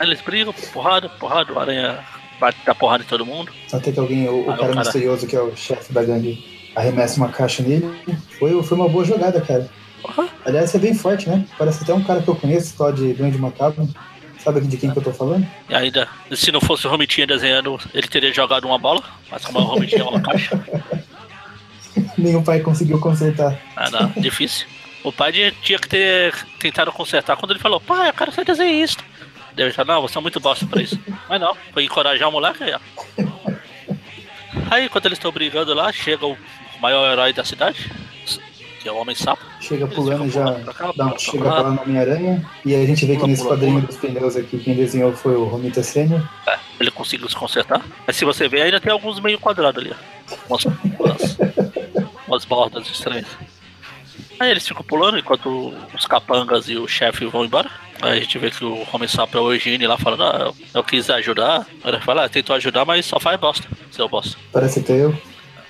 Eles brigam, porrada, porrada, o aranha bate dar porrada em todo mundo. Até que alguém, o, o cara, cara- misterioso que é o chefe da gangue, arremessa uma caixa nele. Foi, foi uma boa jogada, cara. Porra. Aliás, é bem forte, né? Parece até um cara que eu conheço, tal de Duende Macabro. Sabe de quem que eu tô falando? E ainda, se não fosse o Romitinha desenhando, ele teria jogado uma bola, mas como é o Romitinha é uma caixa, <laughs> <laughs> Nenhum pai conseguiu consertar. ah, não, difícil. O pai tinha que ter tentado consertar quando ele falou, pai, eu quero ser desenhista. Deve estar, não, você é muito bosta pra isso. <laughs> Mas não, foi encorajar o moleque aí, ó. Aí, quando eles estão brigando lá, chega o maior herói da cidade, que é o Homem Sapo. Chega pulando já, pulando cá, dá pulando um chega lá no Homem-Aranha. E aí a gente vê que Pula, nesse pula, quadrinho dos pneus aqui, quem desenhou foi o Romita Senior. É, ele conseguiu se consertar. Mas se você ver, ainda tem alguns meio quadrados ali, ó. Umas, umas, bordas estranhas. Aí eles ficam pulando enquanto os capangas e o chefe vão embora. Aí a gente vê que o Homem Sapo é o Eugênio lá falando, ah, eu, quis ajudar. Ele fala, ah, tentou ajudar, mas só faz bosta, seu bosta. Parece até eu.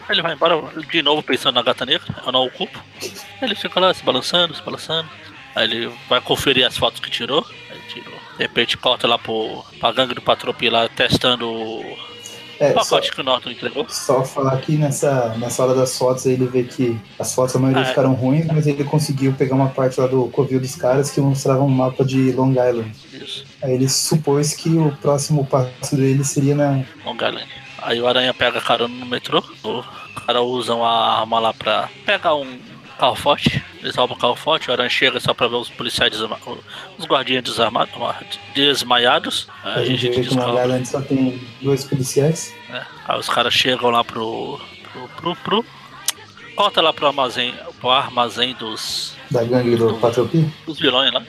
Aí ele vai embora de novo pensando na gata negra, eu não o culpo. Ele fica lá se balançando, se balançando. Aí ele vai conferir as fotos que tirou. Aí tirou. De repente corta lá pro, pra gangue do Patropi lá testando o É, só, pacote que o Norton entregou. só falar que nessa, nessa hora das fotos aí ele vê que as fotos a maioria Ah, é. ficaram ruins, mas ele conseguiu pegar uma parte lá do covil dos caras que mostrava um mapa de Long Island. Isso, Aí ele supôs que o próximo passo dele seria na. Long Island. Aí o Aranha pega carona no metrô. Os caras usam a arma lá pra pegar um carro forte. Eles roubam o carro forte. O Aranha chega só pra ver os policiais desarmados. Os guardinhas desarmados, desmaiados. Aí A gente vê que descobre. Island só tem dois policiais. né? Aí os caras chegam lá pro. pro. pro. pro, corta lá pro armazém, pro armazém dos. Da gangue do, do Patropi? Dos vilões lá.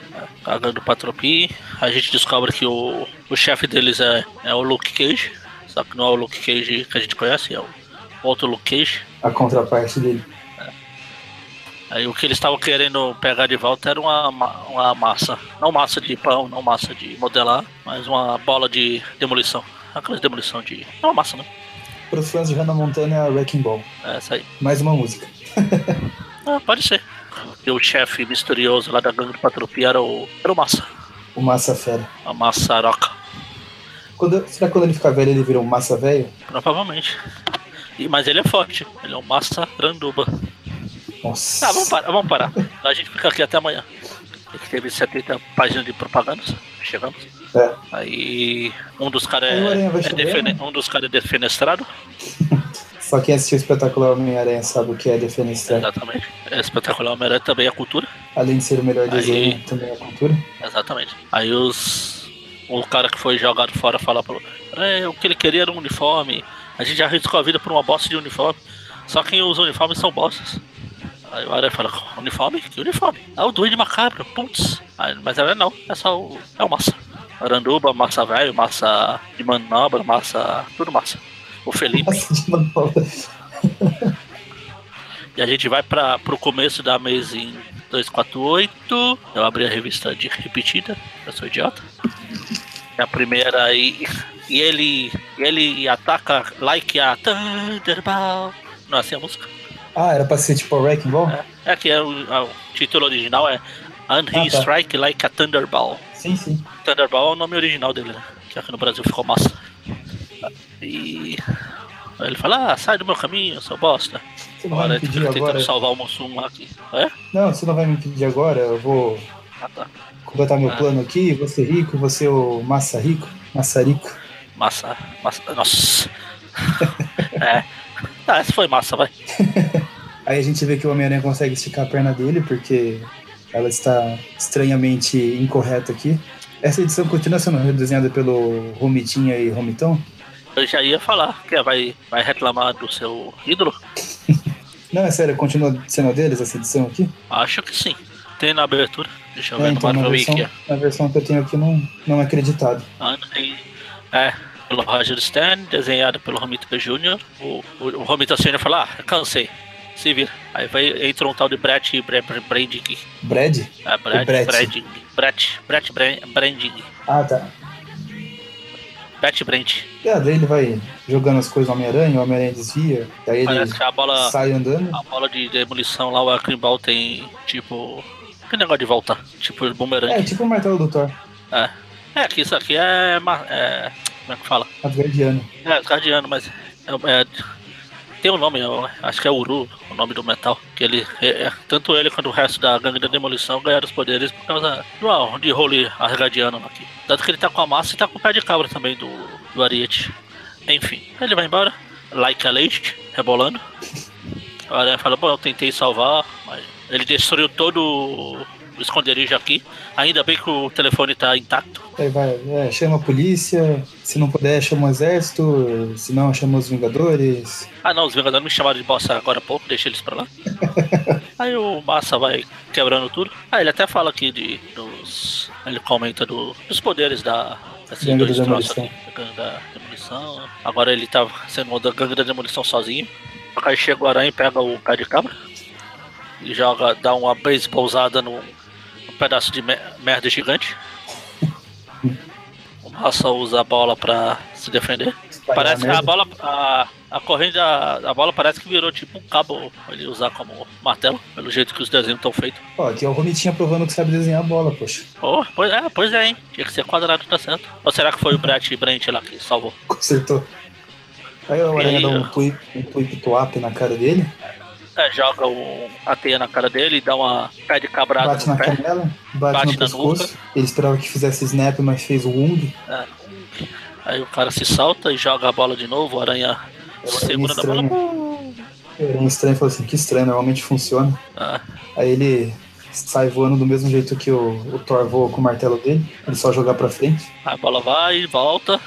A gangue do Patropi. A gente descobre que o, o chefe deles é, é o Luke Cage. Só que não é o Luke Cage que a gente conhece, é o outro Luke Cage. A contraparte dele. Aí o que eles estavam querendo pegar de volta era uma, uma massa. Não massa de pão, não massa de modelar, mas uma bola de demolição. Aquela demolição de. É uma massa, né? Para os fãs de Hannah Montana é Wrecking Ball. É, essa aí. Mais uma música. <laughs> ah, pode ser. E o chefe misterioso lá da gangue do Patropia era o, era o Massa. O Massa Fera. A Massaroca. Quando, será que quando ele ficar velho ele vira um Massa Velho? Provavelmente. E, mas ele é forte. Ele é um Massa Randuba. Nossa. Ah, vamos parar, vamos parar. A gente fica aqui até amanhã. Teve 70 páginas de propagandas. Chegamos. É. Aí um dos caras é, é defene, um dos caras é defenestrado. <laughs> Só quem assistiu o espetacular Homem-Aranha sabe o que é defenestrado. Exatamente. É espetacular Homem-Aranha também é cultura. Além de ser o melhor desenho, Aí... também é cultura. Exatamente. Aí os. O cara que foi jogado fora fala pro. É, o que ele queria era um uniforme. A gente já arriscou a vida por uma bosta de uniforme. Só que os uniformes são bostas. Aí o Aranha fala, uniforme? Que uniforme? Ah, o Duende Macabro, putz. mas ela não, é só o. É o massa. Aranduba, massa velho, massa de manobra, massa. tudo massa. O Felipe. Massa de manobra. e a gente vai para pro começo da Amazing 248. Eu abri a revista de repetida, eu sou idiota. É a primeira aí. E ele. ele ataca like a Thunderball. Não é assim a música? Ah, era pra ser tipo Wrecking Ball? É, é que é o, o, título original é And He ah, tá. Strike Like a Thunderball. Sim, sim. Thunderball é o nome original dele, né? Que aqui no Brasil ficou massa. E. Aí ele fala, ah, sai do meu caminho, seu bosta. Você não vai me pedir agora? salvar o Mussum aqui. É? Não, você não vai me pedir agora, eu vou ah, tá. completar meu ah. plano aqui, você rico, você o massa rico, massa rico. Massa, massa, nossa. <laughs> é. Ah, essa foi massa, vai. <laughs> Aí a gente vê que o Homem-Aranha consegue esticar a perna dele, porque ela está estranhamente incorreta aqui. Essa edição continua sendo desenhada pelo Romitinha e Romitão? Eu já ia falar, que vai, vai reclamar do seu ídolo. <laughs> Não, é sério, continua sendo deles essa edição aqui? Acho que sim. Tem na abertura. Deixa eu é, ver então, no Marvel na versão, Wiki. Na versão que eu tenho aqui não, não é acreditado. Ah, tem. É, pelo Roger Stern, desenhado pelo Romita Jr. O, o, o Romita Sr. fala, ah, cansei. Se vira. Aí vai, entra um tal de Brett Branding. Brad? Ah, Brad. Branding. Brett, Brett Branding. Ah, tá. Brett Brand. É, daí ele vai jogando as coisas no Homem-Aranha, o Homem-Aranha desvia, daí ele Parece que a bola, sai andando. A bola de demolição lá, o Akrimbal tem, tipo... Que negócio de voltar? Tipo boomerang. É, tipo o martelo do Thor. É. É, que isso aqui é, é como é que fala? Asgardiano. É, Asgardiano, mas. É, é, tem um nome, acho que é Uru, o nome do metal. Que ele. É, é tanto ele quanto o resto da gangue da demolição ganharam os poderes por causa do, de role Asgardiano aqui. Tanto que ele tá com a massa e tá com o pé de cabra também do, do Ariete. Enfim, ele vai embora, like a leite, rebolando. A aranha fala, bom, eu tentei salvar, mas ele destruiu todo esconderijo aqui. Ainda bem que o telefone tá intacto. Aí vai, é, chama a polícia, se não puder, chama o exército, se não, chama os Vingadores. Ah não, os Vingadores me chamaram de bosta agora há pouco, deixa eles pra lá. <laughs> Aí o Massa vai quebrando tudo. Ah, ele até fala aqui de, dos. Ele comenta do, dos poderes da. Assim, gangue da demolição. da demolição. Agora ele tá sendo da gangue da demolição sozinho. Aí chega o aranha e pega o pé de cabra. E joga, dá uma baseballzada no, pedaço de merda gigante. O Massa usa a bola pra se defender. Parece que a bola. A, a corrente da a bola parece que virou tipo um cabo ele usar como martelo, pelo jeito que os desenhos estão feitos. Ó, aqui é o Romitinha provando que sabe desenhar a bola, poxa. Oh, pois é, pois é, hein? Tinha que ser quadrado, tá certo. Ou será que foi o Brett Brent lá que salvou? Consertou. Aí o Aranha dá um tweet, um tweet na cara dele. É, joga o, a teia na cara dele, dá uma pé de cabrada bate na pé, canela, bate, bate no pescoço. Nuca. Ele esperava que fizesse snap, mas fez o Wung. É. Aí o cara se salta e joga a bola de novo, o aranha é segura na bola. É um estranho falou assim, que estranho, normalmente funciona. Ah. Aí ele sai voando do mesmo jeito que o, o Thor voa com o martelo dele, ele só jogar pra frente. A bola vai, volta,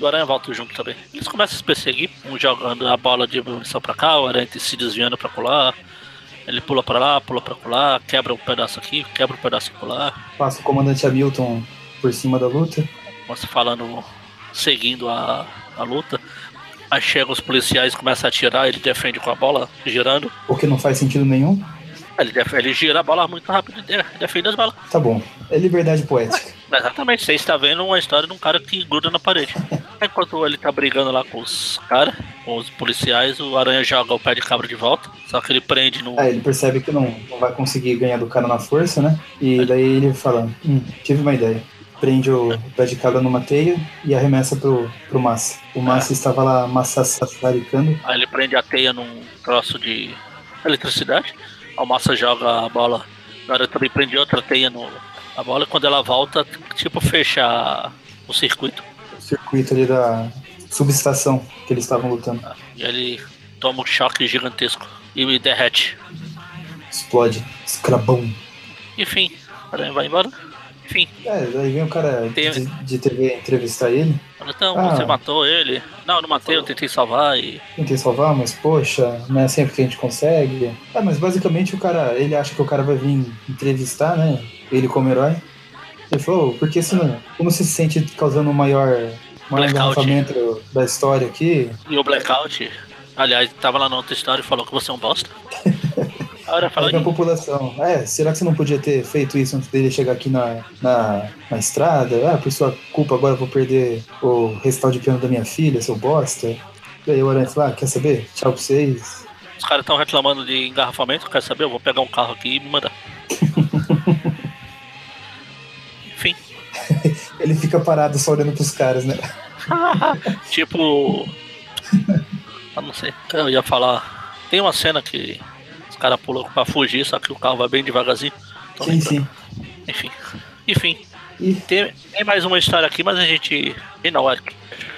E o Aranha volta junto também. Eles começam a se perseguir, um jogando a bola de munição pra cá, o Aranha se desviando pra colar. Ele pula pra lá, pula pra colar, quebra um pedaço aqui, quebra um pedaço lá. Passa o comandante Hamilton por cima da luta. Você falando, seguindo a, a luta. Aí chegam os policiais, começam a atirar, ele defende com a bola, girando. O que não faz sentido nenhum. Ele, ele gira a bola muito rápido e defende as balas. Tá bom. É liberdade poética. Exatamente, você está vendo uma história de um cara que gruda na parede. <laughs> Enquanto ele tá brigando lá com os caras, com os policiais, o Aranha joga o pé de cabra de volta. Só que ele prende no. É, ele percebe que não, não vai conseguir ganhar do cara na força, né? E daí ele fala: Hum, tive uma ideia. Prende o pé de cabra numa teia e arremessa pro, pro Massa. O Massa estava lá massacrando. Aí ele prende a teia num troço de eletricidade. A Massa joga a bola. Agora também prende outra teia no, a bola. Quando ela volta, tipo, fecha o circuito. Circuito ali da subestação que eles estavam lutando. E ele toma um choque gigantesco e derrete. Explode. Escrabão. Enfim, vai embora. Enfim. É, daí vem o cara Tem- de, de TV entrevistar ele. Então, Ah. você matou ele. Não, eu não matei, eu tentei salvar e. Tentei salvar, mas poxa, não é sempre que a gente consegue. É, mas basicamente o cara, ele acha que o cara vai vir entrevistar, né? Ele como herói. Ele falou, por que você não. Como se sente causando o maior, maior engarrafamento da história aqui? E o Blackout, aliás, tava lá na outra história e falou que você é um bosta. <laughs> A hora Aí falou, vem a população. É, será que você não podia ter feito isso antes dele chegar aqui na, na, na estrada? Ah, por sua culpa agora eu vou perder o recital de piano da minha filha, seu bosta. E aí o Aranha fala, ah, quer saber? Tchau pra vocês. os caras estão reclamando de engarrafamento, quer saber? Eu vou pegar um carro aqui e me mandar. <laughs> Ele fica parado só olhando pros caras, né? <laughs> tipo. Eu não sei, eu ia falar. Tem uma cena que os caras pulam pra fugir, só que o carro vai bem devagarzinho. Tô Sim, lembrando. sim. Enfim. Enfim. E Tem, tem mais uma história aqui, mas a gente. E não.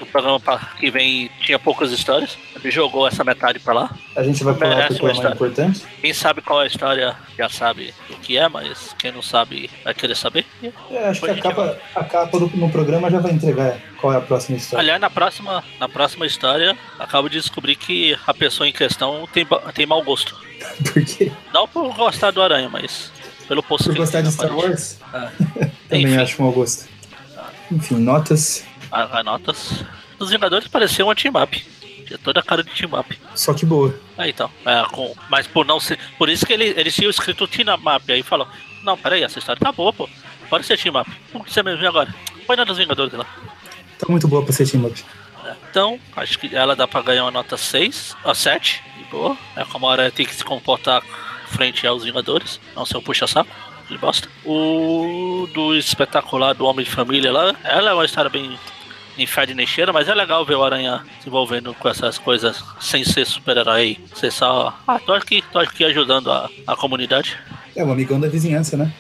O programa que vem tinha poucas histórias. Ele jogou essa metade pra lá. a gente vai Merece porque é mais importante. Quem sabe qual é a história já sabe o que é, mas quem não sabe vai querer saber. É, acho que Depois a a gente capa, a capa do, no programa já vai entregar qual é a próxima história. Aliás, na próxima, na próxima história, acabo de descobrir que a pessoa em questão tem, tem mau gosto. <laughs> Porque Não por gostar do Aranha, mas pelo posto por que gostar de Star. Wars, É. também Enfim. acho um mau gosto. Enfim, notas. As notas. Os Vingadores pareciam um team-up. Tinha toda a cara de team-up. Só que boa. É, então. É, com, mas por não ser. Por isso que ele, eles tinham escrito Team Map. Aí falou: Não, peraí, essa história tá boa, pô. Pode ser Team Map. O que você mesmo agora? Põe na dos Vingadores lá. Tá muito boa pra ser team up. É, Então, acho que ela dá pra ganhar uma nota 6, a 7, de boa. É como a hora tem que se comportar frente aos Vingadores, não ser um puxa-saco, de bosta. O do espetacular do Homem de Família lá, ela é uma história bem nem cheira, mas é legal ver o Aranha se envolvendo com essas coisas sem ser super-herói, ser só. Ah, tô aqui, tô aqui ajudando a, a comunidade. É um amigão da vizinhança, né?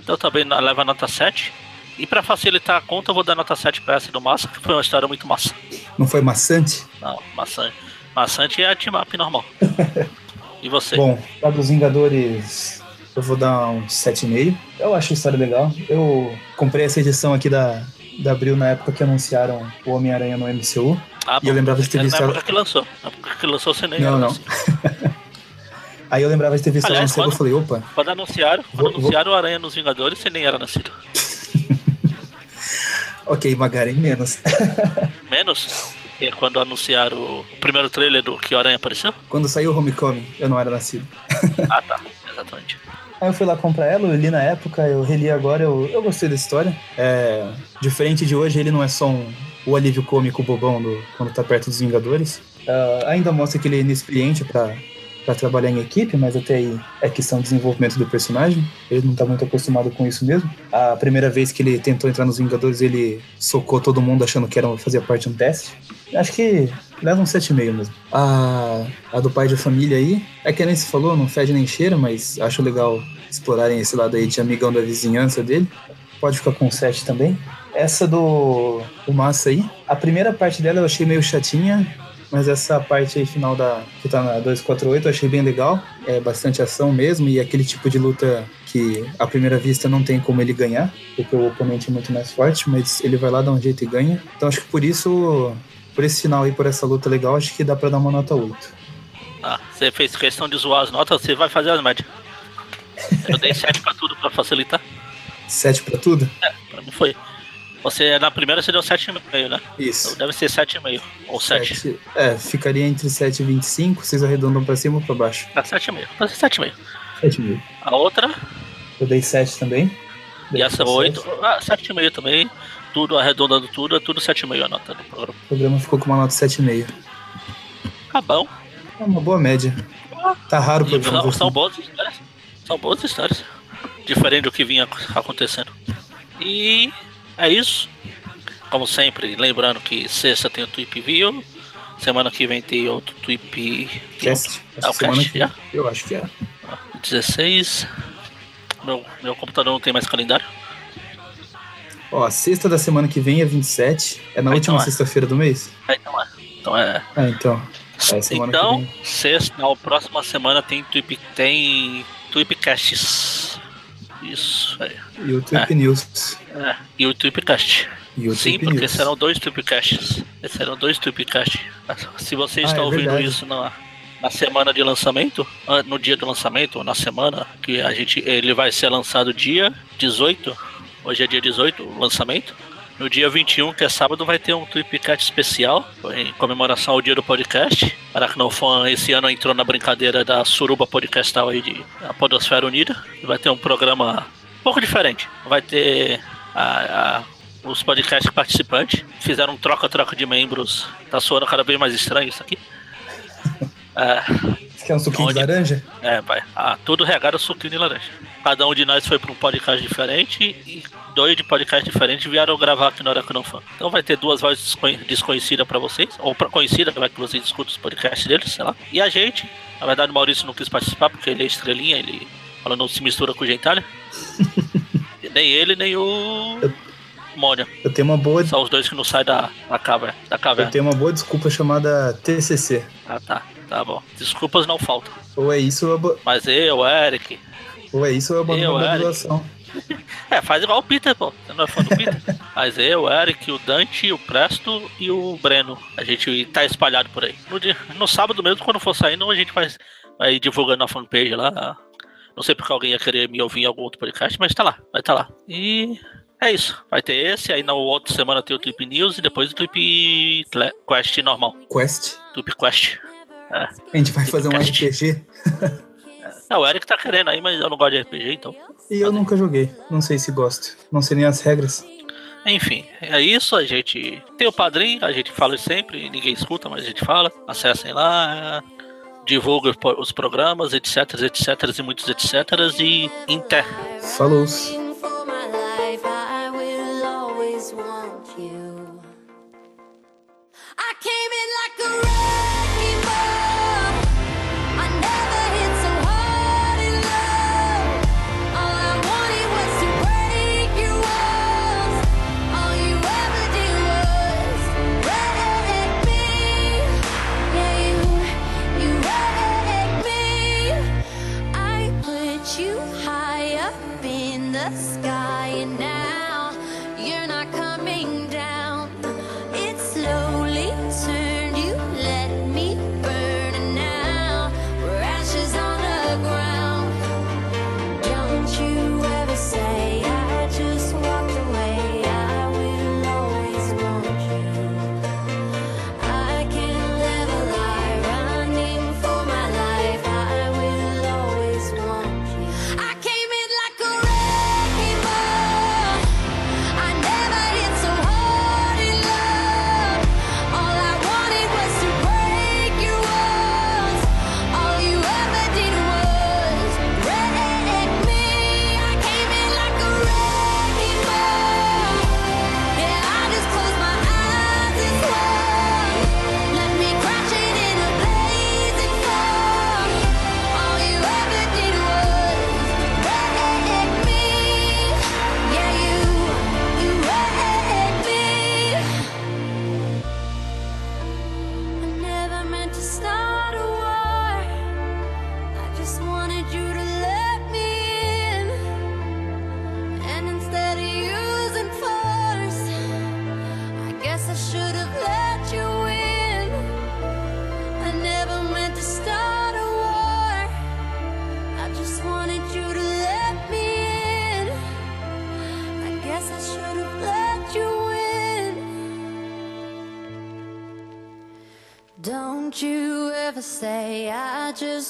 Então também na- leva nota 7. E pra facilitar a conta, eu vou dar nota 7 pra essa do Massa, que foi uma história muito massa. Não foi maçante? Não, maçã, maçante é a team up normal. <laughs> E você? Bom, lá dos Vingadores, eu vou dar um 7,5. Eu acho a história legal. Eu comprei essa edição aqui da, da Abril na época que anunciaram o Homem-Aranha no MCU. ah, e eu lembrava de ter é visto Na ela- época que lançou. Na época que lançou, você nem Não, não. nascido. <laughs> Aí eu lembrava de ter visto ela no Aliás, cedo, eu quando- falei, opa, Quando anunciaram, quando Vou- anunciaram o Aranha nos Vingadores, você nem era nascido. <laughs> ok, Magaren, menos. <laughs> Menos que quando anunciaram o primeiro trailer do que o Aranha apareceu. Quando saiu o Homecoming, eu não era nascido. Ah, tá. Exatamente. Aí eu fui lá comprar ela, eu li na época, eu reli agora, eu, eu gostei da história. É, diferente de hoje, ele não é só um, o alívio cômico bobão do, quando tá perto dos Vingadores. Ah, ainda mostra que ele é inexperiente pra, pra trabalhar em equipe, mas até aí é questão de desenvolvimento do personagem. Ele não tá muito acostumado com isso mesmo. A primeira vez que ele tentou entrar nos Vingadores, ele socou todo mundo achando que era, fazia parte de um teste. Acho que leva um 7,5 mesmo. A, a do pai de família aí, é que nem se falou, não fede nem cheira, mas acho legal explorarem esse lado aí de amigão da vizinhança dele. Pode ficar com 7 também. Essa do, do Massa aí, a primeira parte dela eu achei meio chatinha, mas essa parte aí final da que tá na 248 eu achei bem legal. É bastante ação mesmo e aquele tipo de luta que à primeira vista não tem como ele ganhar, porque o oponente é muito mais forte, mas ele vai lá dar um jeito e ganha. Então acho que por isso, por esse final aí, por essa luta legal, acho que dá pra dar uma nota 8. Ah, você fez questão de zoar as notas, você vai fazer as médias. Eu dei 7 pra tudo pra facilitar. 7 pra tudo? É, pra mim foi. Você, na primeira, você deu 7,5, né? Isso. Então deve ser 7,5 ou 7. Sete- É, ficaria entre 7 e 25, vocês arredondam pra cima ou pra baixo? Tá 7,5. Tá 7,5. 7 A outra, Eu dei 7 também. e Dei essa 8, ah, 7,5 também. Tudo arredondando tudo, é tudo 7,5 a nota do programa. O programa ficou com uma nota 7,5. Tá bom. É uma boa média. Tá raro o E programa são, são boas histórias. São boas histórias. Diferente do que vinha acontecendo. E é isso. Como sempre, lembrando que sexta tem o Tweep View. Semana que vem tem outro Tweep Cast. Ah, o cast que-? Eu acho que é. 16. Meu, meu computador não tem mais calendário. Ó, a sexta da semana que vem é 27. É na Ah, última então é. sexta-feira do mês? Ah, Então é. Então é. Ah, então. É, Então, sexta, na próxima semana tem Tweep, tem Tweepcasts. Isso, é. YouTube News. é. E o Tweepcast. Sim, porque News. serão dois Tweepcasts. Serão dois Tweepcasts. Se você Ah, está é ouvindo verdade. isso na, na semana de lançamento, ah, no dia do lançamento, ou na semana, que a gente ele vai ser lançado dia 18. Hoje é dia 18, o lançamento. No dia 21, que é sábado, vai ter um Tweepcast especial em comemoração ao dia do podcast. Aracnofan esse ano entrou na brincadeira da Suruba Podcastal aí de a Podosfera Unida. Vai ter um programa um pouco diferente. Vai ter a- a- os podcasts participantes. Fizeram um troca-troca de membros. Tá soando cada vez mais estranho isso aqui. <laughs> É, Você quer um suquinho de Onde- laranja? é, vai. Ah, tudo regado suquinho de laranja. Cada um de nós foi para um podcast diferente e dois de podcast diferentes vieram gravar aqui no Aracnofan. Então vai ter duas vozes desconhe- desconhecidas para vocês, ou pra, conhecidas, vai que vocês escutam os podcasts deles, sei lá. E a gente, na verdade o Maurício não quis participar porque ele é estrelinha, ele ela não se mistura com o gentalha. <laughs> nem ele, nem o Mônia. Eu tenho uma boa, São os dois que não saem da, da caverna. Da eu caverna. tenho uma boa desculpa chamada TCC. Ah, tá. Tá bom. Desculpas não faltam. Ou é isso ou eu, abo- Mas eu, Eric, ou é isso ou eu abandono Eu, a Eric. <laughs> É, faz igual o Peter, pô. Você não é fã do Peter? Mas eu, o Eric, o Dante, o Presto e o Breno. A gente tá espalhado por aí. No, dia, no sábado mesmo, quando for saindo, a gente vai, vai divulgando na fanpage lá. Não sei porque alguém ia querer me ouvir em algum outro podcast, mas tá lá, vai tá lá. E é isso. Vai ter esse, aí na outra semana tem o Tweep News e depois o Cle- Quest normal. Quest. Tweep Quest. É. A gente vai fazer um Quest. RPG. <laughs> Não, o Eric tá querendo aí, mas eu não gosto de RPG, então. E eu nunca joguei. Não sei se gosto. Não sei nem as regras. Enfim, é isso. A gente tem o padrinho, a gente fala sempre, ninguém escuta, mas a gente fala. Acessem lá, divulga os po- os programas, etc, etc, e muitos etc. E inter. Falou.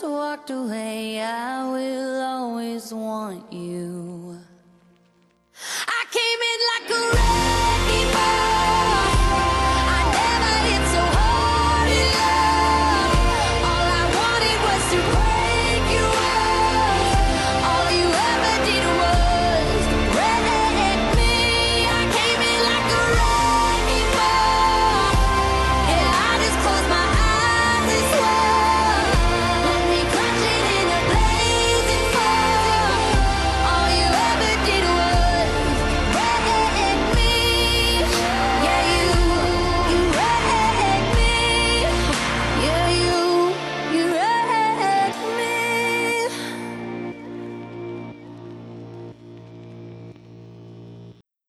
Just walked away. I